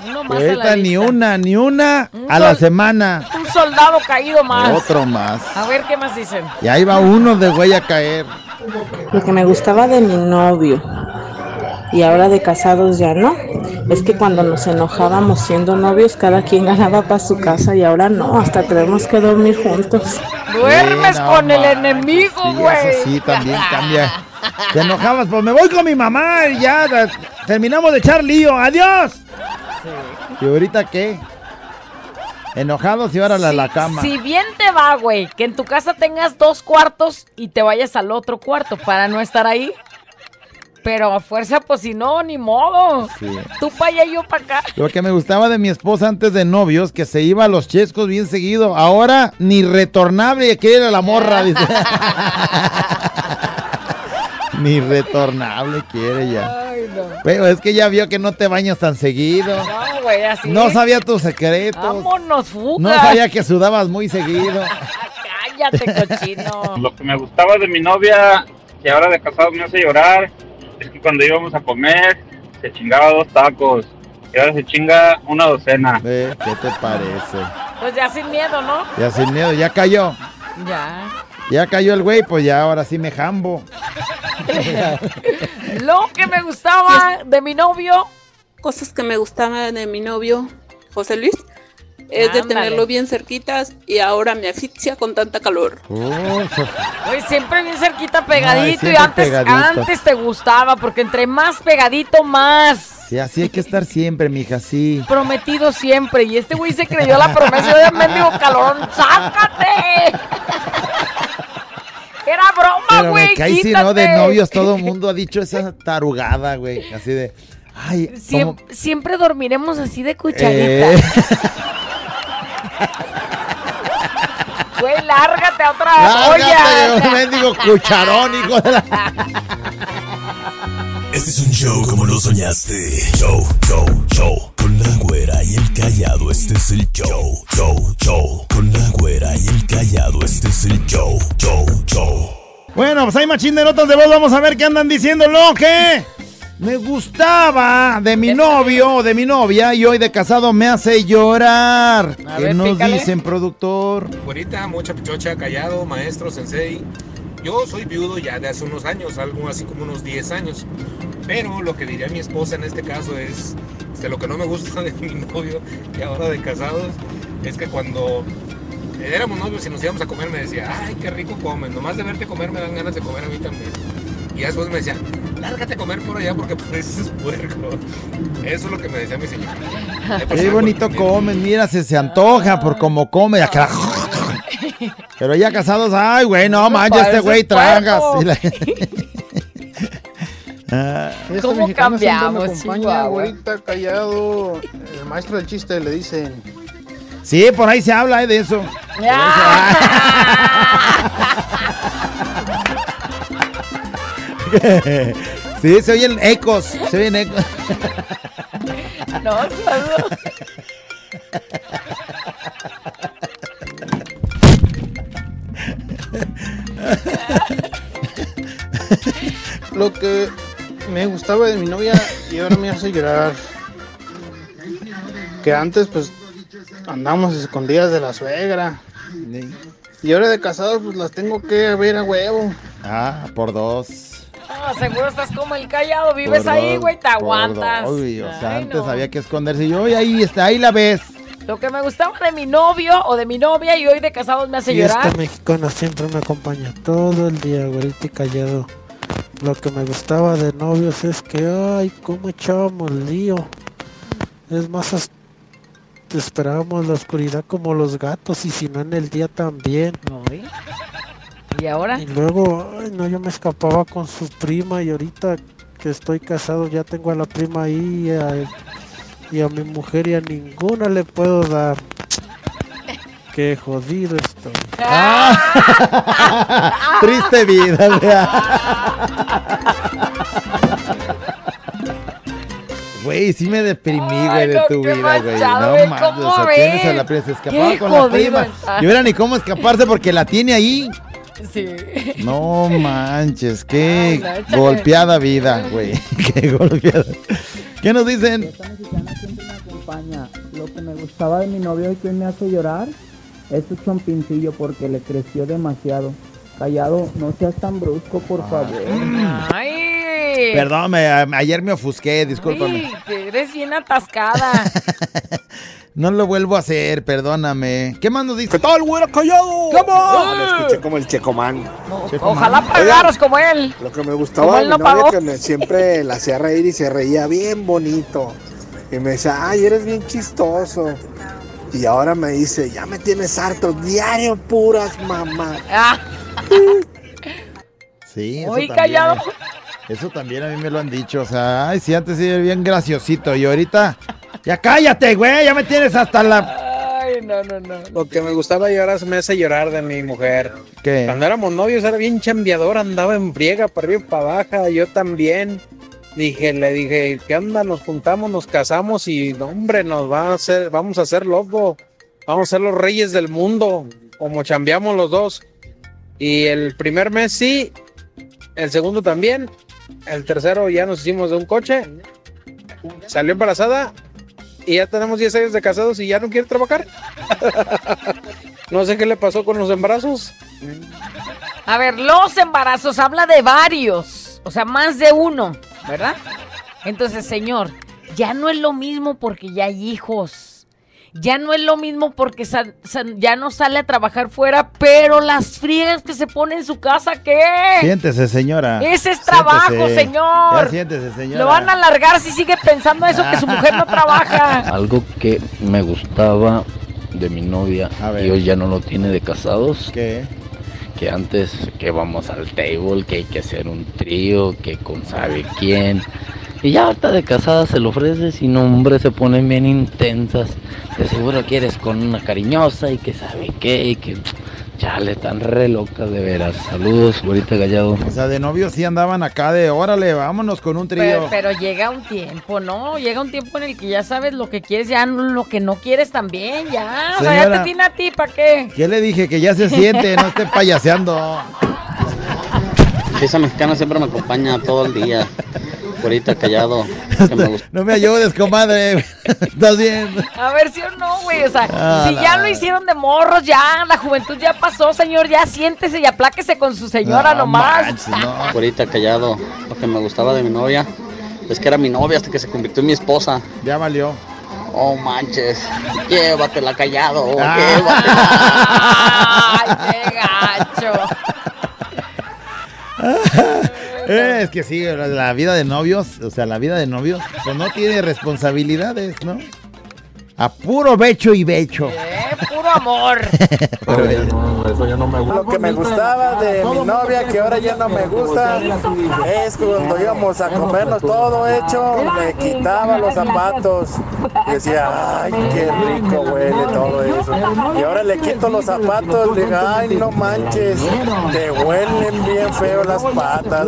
S2: Uno más a la
S3: Ahorita ni
S2: lista.
S3: una, ni una a la semana.
S2: Un soldado caído más.
S3: Otro más.
S2: A ver qué más dicen.
S3: Y ahí va uno de güey a caer.
S21: Lo que me gustaba de mi novio y ahora de casados ya no, es que cuando nos enojábamos siendo novios cada quien ganaba para su casa y ahora no, hasta tenemos que dormir juntos.
S2: Duermes
S3: no
S2: con el enemigo,
S3: Sí,
S2: güey.
S3: eso sí, también cambia. Te enojabas, pues me voy con mi mamá y ya terminamos de echar lío. ¡Adiós! ¿Y ahorita qué? Enojados y ahora a la cama.
S2: Si bien te va, güey, que en tu casa tengas dos cuartos y te vayas al otro cuarto para no estar ahí. Pero a fuerza, pues si no, ni modo.
S3: Sí.
S2: Tú para allá y yo para acá.
S3: Lo que me gustaba de mi esposa antes de novios, que se iba a los chescos bien seguido. Ahora ni retornable quiere la morra, dice. ni retornable quiere ya.
S2: Ay, no.
S3: Pero es que ya vio que no te bañas tan seguido.
S2: No, güey, así.
S3: No sabía tus secretos.
S2: Vámonos, fuga.
S3: No sabía que sudabas muy seguido.
S2: Cállate, cochino.
S22: Lo que me gustaba de mi novia, que ahora de casado me hace llorar, es que cuando íbamos a comer, se chingaba dos tacos. Y ahora se chinga una docena.
S3: Ve, ¿Qué te parece?
S2: Pues ya sin miedo, ¿no?
S3: Ya sin miedo, ya cayó.
S2: Ya.
S3: Ya cayó el güey, pues ya ahora sí me jambo.
S2: Lo que me gustaba de mi novio.
S1: Cosas que me gustaban de mi novio, José Luis, es de tenerlo bien cerquitas y ahora me asfixia con tanta calor.
S3: Oh, so-
S2: Güey, siempre bien cerquita,
S3: Ay,
S2: pegadito. y antes,
S3: pegadito.
S2: antes te gustaba, porque entre más pegadito, más.
S3: Sí, así hay que estar siempre, mija, sí.
S2: Prometido siempre. Y este güey se creyó la promesa de mendigo calorón. ¡Sácate! Era broma,
S3: Pero
S2: güey.
S3: me cae si no, de novios todo el mundo ha dicho esa tarugada, güey. Así de, ay,
S2: siempre dormiremos así de cucharita.
S3: Eh,
S2: Güey, lárgate a otra
S3: lárgate,
S2: olla.
S3: un mendigo cucharón, hijo de la...
S7: Este es un show como lo soñaste. Show, show, show. Con la güera y el callado, este es el show. Show, show. Con la güera y el callado, este es el show. Show, show.
S3: Bueno, pues hay machín de notas de voz. Vamos a ver qué andan diciendo. Lo que me gustaba de mi novio o de mi novia y hoy de casado me hace llorar.
S23: A
S3: ¿Qué
S23: ver,
S3: nos
S23: pícale.
S3: dicen, productor?
S23: Güerita, mucha pichocha, callado, maestro, sensei. Yo soy viudo ya de hace unos años, algo así como unos 10 años. Pero lo que diría mi esposa en este caso es, este, lo que no me gusta de mi novio y ahora de casados, es que cuando éramos novios y nos íbamos a comer me decía, ay, qué rico comes, nomás de verte comer me dan ganas de comer a mí también. Y después me decía, lárgate a comer por allá porque pareces puerco. Eso es lo que me decía mi señora.
S3: Qué bonito comes, mira, se, se antoja por cómo come. acá. Pero ya casados, ay, güey, no manches, este güey tragas. Ah,
S24: Este
S2: ¿Cómo cambiamos,
S24: güerita, callado. El maestro del chiste le dicen.
S3: Sí, por ahí se habla eh, de eso. Sí, se oyen ecos, se oyen ecos.
S2: No, solo-
S24: Lo que me gustaba de mi novia y ahora me hace llorar. Que antes, pues, andamos escondidas de la suegra. Y ahora de casados, pues las tengo que ver a huevo.
S3: Ah, por dos.
S2: No, seguro estás como el callado, vives
S3: por
S2: ahí, güey, te aguantas.
S3: dos. Uy, o sea,
S2: Ay,
S3: antes
S2: no.
S3: había que esconderse. Y hoy ahí está, ahí la ves.
S2: Lo que me gustaba de mi novio o de mi novia y hoy de casados me hace
S25: Y
S2: llorar.
S25: esta mexicana siempre me acompaña todo el día, güerita y callado. Lo que me gustaba de novios es que, ay, cómo echábamos lío. Es más, hasta esperábamos la oscuridad como los gatos y si no en el día también.
S2: ¿Y ahora?
S25: Y luego, ay, no, yo me escapaba con su prima y ahorita que estoy casado ya tengo a la prima ahí y a, y a mi mujer y a ninguna le puedo dar. Qué jodido estoy.
S3: Triste vida, Güey, sí me deprimí, güey, de
S2: no,
S3: tu vida, güey. No mames,
S2: ¿cómo
S3: o sea, tienes a la prima, se escapaba
S2: Qué
S3: con la prima. Y ahora ni cómo escaparse porque la tiene ahí.
S2: Sí.
S3: No manches, qué
S2: Ay, no,
S3: golpeada vida, güey. Qué golpeada. ¿Qué nos dicen?
S26: acompaña. Lo que me gustaba de mi novio y que hoy me hace llorar es su chompincillo porque le creció demasiado. Callado, no seas tan brusco, por favor.
S2: Ay.
S3: Perdón, me- a- ayer me ofusqué, discúlpame.
S2: Ay, que eres bien atascada.
S3: No lo vuelvo a hacer, perdóname. ¿Qué más nos dice?
S27: ¿Qué tal, güera callado?
S2: ¿Cómo?
S27: Ah, lo escuché como el Checomán.
S2: Ojalá pagaras como él.
S27: Lo que me
S2: Como
S27: gustaba de
S2: él
S27: mi
S2: no
S27: novia
S2: pagó.
S27: que me- siempre la hacía reír y se reía bien bonito. Y me decía, ay, eres bien chistoso. Y ahora me dice, ya me tienes harto, diario puras mamá.
S2: Ah,
S3: Sí, eso
S2: Muy
S3: también,
S2: callado.
S3: Eso también a mí me lo han dicho. O sea, ay, sí, antes sí era bien graciosito. Y ahorita, ya cállate, güey, ya me tienes hasta la.
S2: Ay, no, no, no.
S28: Lo que me gustaba y ahora se me hace llorar de mi mujer.
S3: ¿Qué?
S28: Cuando éramos novios era bien chambeadora, andaba en friega para arriba y para abajo, yo también. Dije, le dije, ¿qué onda? Nos juntamos, nos casamos y hombre, nos va a hacer, vamos a hacer lobo. Vamos a ser los reyes del mundo, como chambeamos los dos. Y el primer mes sí, el segundo también, el tercero ya nos hicimos de un coche, salió embarazada y ya tenemos 10 años de casados y ya no quiere trabajar. no sé qué le pasó con los embarazos.
S2: A ver, los embarazos habla de varios, o sea, más de uno, ¿verdad? Entonces, señor, ya no es lo mismo porque ya hay hijos. Ya no es lo mismo porque ya no sale a trabajar fuera, pero las friegas que se pone en su casa, ¿qué?
S3: Siéntese, señora.
S2: Ese es trabajo,
S3: Siéntese.
S2: señor.
S3: Ya siéntese, señora.
S2: Lo van a alargar si sigue pensando eso, que su mujer no trabaja.
S29: Algo que me gustaba de mi novia y hoy ya no lo tiene de casados.
S3: ¿Qué?
S29: Que antes que vamos al table, que hay que hacer un trío, que con sabe quién. Y ya ahorita de casada se lo ofreces y no, hombre, se ponen bien intensas. De seguro quieres con una cariñosa y que sabe qué, y que ya le están re locas de veras. Saludos, ahorita Gallado.
S3: O sea, de novios sí andaban acá de órale, vámonos con un trío.
S2: Pero, pero llega un tiempo, ¿no? Llega un tiempo en el que ya sabes lo que quieres, ya lo que no quieres también, ya. O sea, ya
S3: Señora.
S2: te tiene a ti, ¿para qué?
S3: ¿Qué le dije? Que ya se siente, no esté payaseando.
S30: Esa mexicana siempre me acompaña todo el día. Ahorita callado. que me gusta.
S3: No me ayudes, comadre. ¿Estás bien?
S2: A ver si o no, güey. O sea,
S3: Ah,
S2: si ya lo hicieron de morros, ya, la juventud ya pasó, señor, ya siéntese y apláquese con su señora nomás.
S30: Ahorita callado. Lo que me gustaba de mi novia es que era mi novia hasta que se convirtió en mi esposa.
S3: Ya valió.
S30: Oh manches. Llévatela callado.
S3: Ah.
S30: Llévatela.
S2: Ay, qué gacho.
S3: Es que sí, la, la vida de novios, o sea, la vida de novios, pues no tiene responsabilidades, ¿no? A puro becho y becho.
S2: Eh, puro amor.
S27: Lo que me gustaba de mi novia, que ahora ya no me gusta, es cuando íbamos a comernos todo hecho, me quitaba los zapatos. Y decía, ay, qué rico huele todo eso. Y ahora le quito los zapatos, digo, ay, no manches, te huelen bien feo las patas.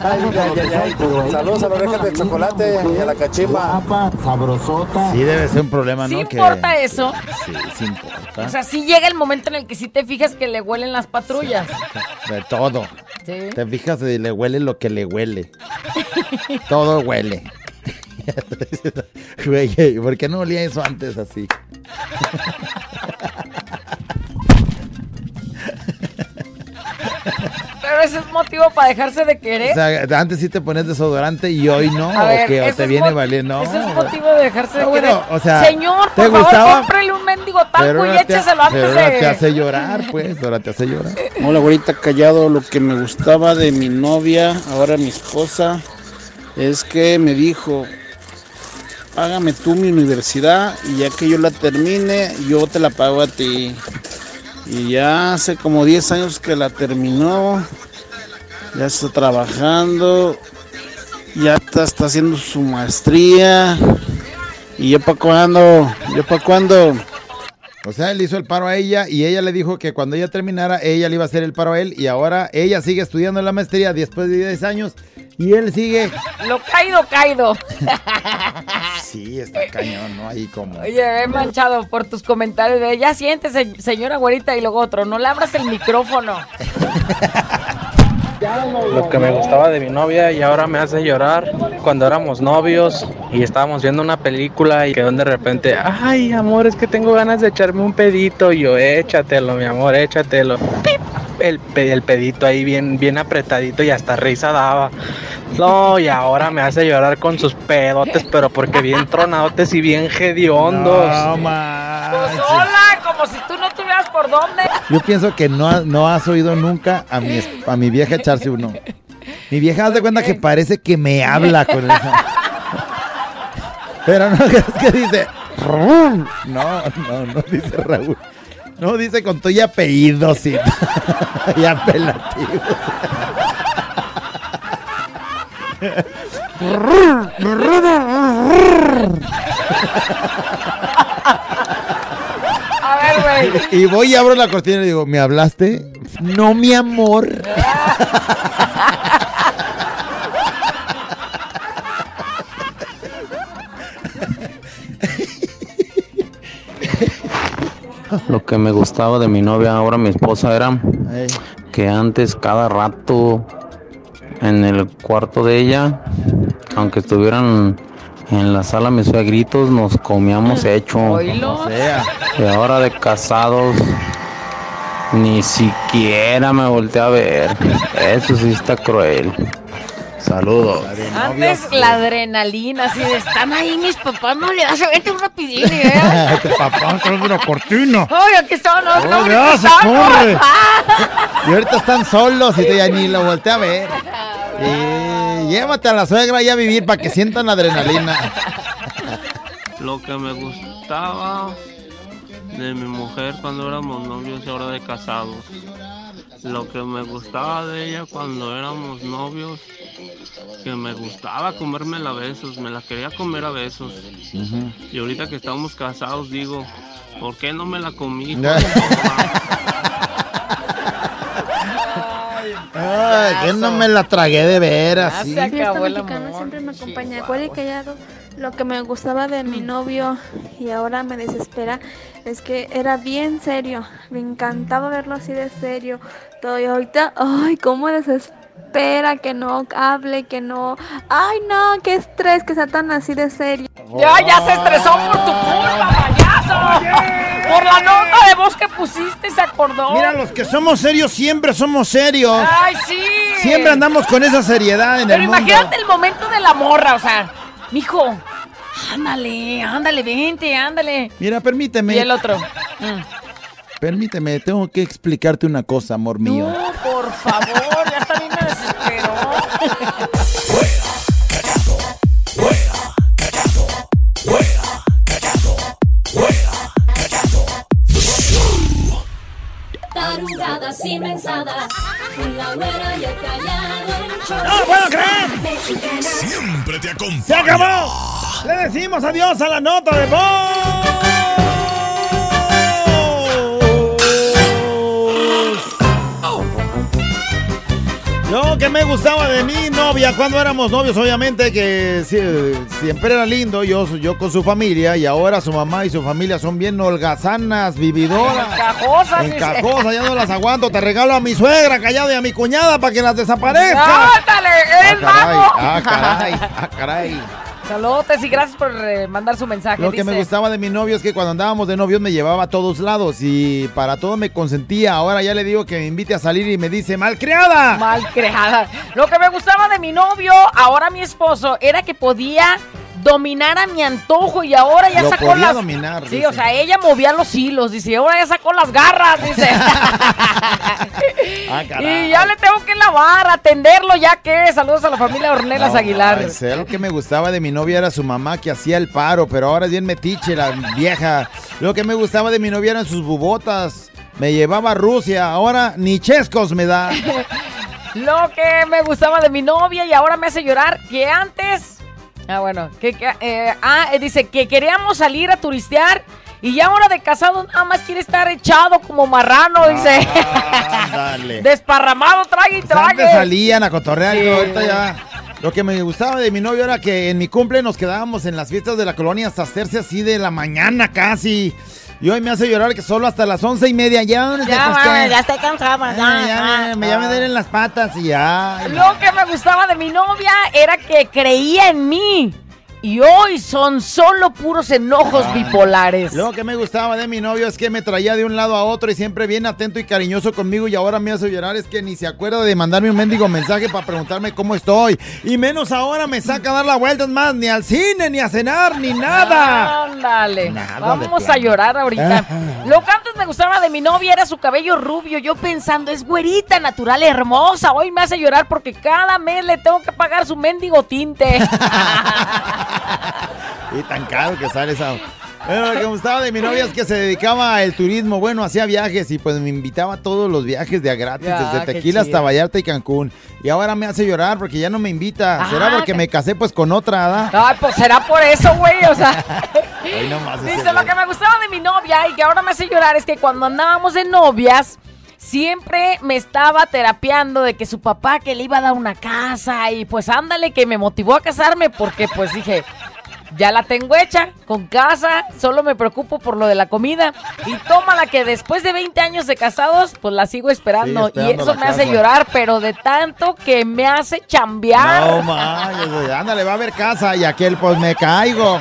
S27: Ay, ay, ay, ay. Saludos a las orejas de chocolate y a la cachimba. Sabrosota.
S3: Sí debe ser un problema,
S2: ¿Sí
S3: ¿no? Que-
S2: importa eso?
S3: Sí, sí importa.
S2: O sea, sí llega el momento en el que sí te fijas que le huelen las patrullas.
S3: De todo.
S2: Sí.
S3: Te fijas y le huele lo que le huele. Todo huele. Güey, ¿por qué no olía eso antes así?
S2: Pero ese es motivo para dejarse de querer.
S3: O sea, antes sí te pones desodorante y hoy no,
S2: A
S3: o
S2: ver,
S3: que o te viene valiendo.
S2: Ese es motivo de dejarse de
S3: No,
S2: querer.
S3: bueno, o sea,
S2: Señor,
S3: ¿te
S2: por favor,
S3: gustaba?
S2: cómprele un mendigo tanco
S3: pero
S2: y
S3: ahora te-
S2: écheselo antes
S3: pero ahora te hace llorar, pues, ahora te hace llorar.
S28: Hola, güerita callado. Lo que me gustaba de mi novia, ahora mi esposa, es que me dijo, págame tú mi universidad y ya que yo la termine, yo te la pago a ti. Y ya hace como 10 años que la terminó, ya está trabajando, ya está, está haciendo su maestría. ¿Y yo para cuándo? ¿Yo para cuándo?
S3: O sea, él hizo el paro a ella y ella le dijo que cuando ella terminara, ella le iba a hacer el paro a él y ahora ella sigue estudiando la maestría después de 10 años y él sigue.
S2: Lo caído, caído.
S3: Sí, está cañón, ¿no? Ahí como.
S2: Oye, he manchado por tus comentarios de ya siéntese, señora güerita, y luego otro, no le abras el micrófono.
S28: Lo que me gustaba de mi novia y ahora me hace llorar cuando éramos novios y estábamos viendo una película y que de repente, ay amor, es que tengo ganas de echarme un pedito. Y yo, échatelo, mi amor, échatelo. Pip. El, el pedito ahí bien, bien apretadito y hasta risa daba. No, y ahora me hace llorar con sus pedotes, pero porque bien tronadotes y bien hediondos.
S3: No, ma.
S2: Pues hola, como si tú no por dónde.
S3: Yo pienso que no, no has oído nunca a mi, a mi vieja echarse uno. Mi vieja, haz de cuenta que parece que me habla con eso. Pero no es que dice. No, no, no dice Raúl. No, dice con tu y apellidos y, y apelativos.
S2: Güey.
S3: Y voy y abro la cortina y digo, ¿me hablaste? No, mi amor.
S29: Lo que me gustaba de mi novia, ahora mi esposa, era que antes cada rato en el cuarto de ella, aunque estuvieran en la sala mis suegritos, nos comíamos hecho.
S2: Oílo.
S3: O sea,
S29: Y ahora de casados, ni siquiera me volteé a ver. Eso sí está cruel. Saludos.
S2: Antes la adrenalina, así de están ahí mis papás, no le das a vete rapidín, ¿eh?
S3: tu papá trae una cortina.
S2: Ay, aquí están, no, no,
S3: ¡Oh, se corre! Y ahorita están solos y tú ya ni lo volteé a ver. Llévate a la suegra ya a vivir para que sientan adrenalina.
S31: Lo que me gustaba de mi mujer cuando éramos novios y ahora de casados. Lo que me gustaba de ella cuando éramos novios, que me gustaba comérmela a besos, me la quería comer a besos. Y ahorita que estamos casados digo, ¿por qué no me la comí?
S3: Ay, que no me la tragué de veras. Sí.
S2: se acabó el
S32: mexicano
S2: amor.
S32: siempre me acompaña. ¿Cuál he callado? Lo que me gustaba de mi novio y ahora me desespera es que era bien serio. Me encantaba verlo así de serio. Todo y ahorita, ay, cómo desespera que no hable, que no. Ay, no, qué estrés que sea tan así de serio.
S2: Ya, ya se estresó por tu culpa, payaso. Por la nota de voz que pusiste, se acordó.
S3: Mira, los que somos serios siempre somos serios.
S2: Ay, sí.
S3: Siempre andamos con esa seriedad en
S2: Pero
S3: el mundo.
S2: imagínate el momento de la morra, o sea, mijo, ándale, ándale, vente, ándale.
S3: Mira, permíteme.
S2: Y el otro. mm.
S3: permíteme, tengo que explicarte una cosa, amor mío.
S2: No, por favor, ya también me desesperó.
S33: Tarugadas y mensadas, con la güera y el callado el show.
S3: ¡No puedo creer!
S7: Siempre te acompaña.
S3: ¡Se acabó! Le decimos adiós a la nota de voz. Lo que me gustaba de mi novia cuando éramos novios, obviamente que siempre era lindo, yo, yo con su familia y ahora su mamá y su familia son bien holgazanas, vividoras.
S2: Encajosas.
S3: Encajosas, ya no las aguanto. Te regalo a mi suegra callado y a mi cuñada para que las desaparezca.
S2: ¡Ándale!
S3: Ah,
S2: ¡Es
S3: caray, ah, caray, ah, caray.
S2: Saludos y gracias por eh, mandar su mensaje.
S3: Lo que me gustaba de mi novio es que cuando andábamos de novios me llevaba a todos lados y para todo me consentía. Ahora ya le digo que me invite a salir y me dice, malcriada.
S2: Malcriada. Lo que me gustaba de mi novio, ahora mi esposo, era que podía dominar a mi antojo y ahora ya
S3: Lo
S2: sacó
S3: podía
S2: las
S3: dominar,
S2: Sí,
S3: dice.
S2: o sea, ella movía los hilos, dice, ahora ya sacó las garras, dice.
S3: Ah,
S2: y ya le tengo que lavar, atenderlo, ya que saludos a la familia Ornelas
S3: No,
S2: Aguilar.
S3: sé, Lo que me gustaba de mi novia era su mamá que hacía el paro, pero ahora es bien metiche la vieja. Lo que me gustaba de mi novia eran sus bubotas. Me llevaba a Rusia, ahora ni chescos me da.
S2: Lo que me gustaba de mi novia y ahora me hace llorar que antes. Ah, bueno. Que, que, eh, ah, eh, dice que queríamos salir a turistear y ya ahora de casado nada más quiere estar echado como marrano, dice.
S3: Ándale.
S2: Desparramado, trague y
S3: Pues antes
S2: trague.
S3: salían a cotorrear,
S2: Sí.
S3: ahorita ya. Lo que me gustaba de mi novio era que en mi cumple nos quedábamos en las fiestas de la colonia hasta hacerse así de la mañana casi. Y hoy me hace llorar que solo hasta las once y media ya.
S2: Ya,
S3: acosté.
S2: mami, ya estoy cansada.
S3: Ya, ya, me, ya me duelen las patas y ya.
S2: Lo que me gustaba de mi novia era que creía en mí. Y hoy son solo puros enojos
S3: Ah.
S2: bipolares.
S3: Lo que me gustaba de mi novio es que me traía de un lado a otro y siempre bien atento y cariñoso conmigo y ahora me hace llorar es que ni se acuerda de mandarme un mendigo mensaje para preguntarme cómo estoy. Y menos ahora me saca a dar la vuelta, es más, ni al cine, ni a cenar, ni nada.
S2: Ándale. Vamos a llorar ahorita.
S3: Ajá.
S2: Lo que antes me gustaba de mi novia era su cabello rubio. Yo pensando, es güerita, natural, hermosa. Hoy me hace llorar porque cada mes le tengo que pagar su mendigo tinte.
S3: Y tan caro que sale esa. Bueno, lo que me gustaba de mi novia es que se dedicaba al turismo. Bueno, hacía viajes y pues me invitaba a todos los viajes de a gratis,
S2: Ya,
S3: desde Tequila hasta. Vallarta y Cancún. Y ahora me hace llorar porque ya no me invita. ¿Será porque
S2: que-
S3: me casé pues con otra, ¿verdad?
S2: Ay, pues será por eso, güey. O sea.
S3: Nomás ese
S2: Dice, lo que me gustaba de mi novia y que ahora me hace llorar es que cuando andábamos de novias, siempre me estaba terapiando de que su papá que le iba a dar una casa y pues ándale que me motivó a casarme porque pues dije, ya la tengo hecha, con casa, solo me preocupo por lo de la comida y tómala que después de 20 años de casados, pues la sigo esperando, y eso me hace llorar, pero de tanto que me hace chambear.
S3: No güey, ándale, va a haber casa y aquel pues me caigo.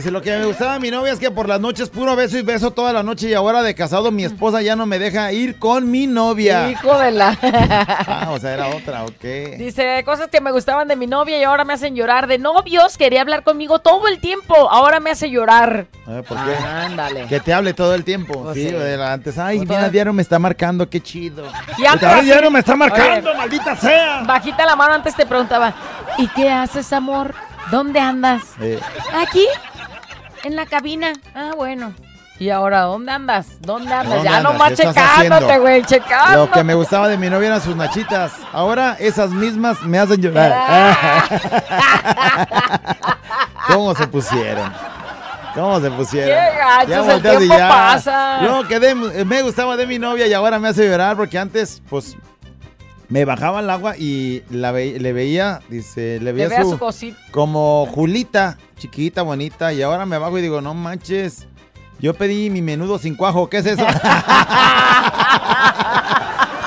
S3: Dice, lo que me gustaba de mi novia es que por las noches puro beso y beso toda la noche y ahora de casado mi esposa ya no me deja ir con mi novia.
S2: Hijo de la...
S3: Ah, o sea, era otra, ok.
S2: Dice, cosas que me gustaban de mi novia y ahora me hacen llorar. De novios, quería hablar conmigo todo el tiempo. Ahora me hace llorar.
S3: Ver, ¿por qué?
S2: Ándale.
S3: Que te hable todo el tiempo.
S2: Pues
S3: sí,
S2: sí.
S3: antes. Ay,
S2: Pues
S3: mira,
S2: todo-
S3: diario me está marcando, qué chido.
S2: Y antes
S3: Ahora diario me está marcando,
S2: Oye,
S3: maldita sea.
S2: Bajita la mano antes te preguntaba, ¿y qué haces, amor? ¿Dónde andas?
S3: Eh,
S2: Aquí, en la cabina. Ah, bueno. Y ahora, ¿dónde andas? ¿Dónde andas?
S3: ¿dónde
S2: ya
S3: andas?
S2: nomás
S3: ¿Qué estás
S2: checándote, güey, checando.
S3: Lo que me gustaba de mi novia eran sus nachitas. Ahora esas mismas me hacen llorar. ¿Cómo se pusieron? ¿Cómo se pusieron?
S2: Qué gachos,
S3: Ya
S2: el tiempo
S3: ya.
S2: pasa.
S3: Lo que de- me gustaba de mi novia y ahora me hace llorar porque antes, pues, me bajaba al agua y la ve- le veía, dice, le veía
S2: veía
S3: su,
S2: su cosita.
S3: como Julita, chiquita, bonita, y ahora me bajo y digo, no manches, yo pedí mi menudo sin cuajo, ¿qué es eso?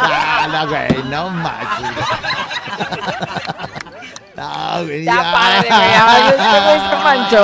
S3: ah, no, güey, no manches. No, güey,
S2: Ya, párale, güey, ya, este güey se manchó.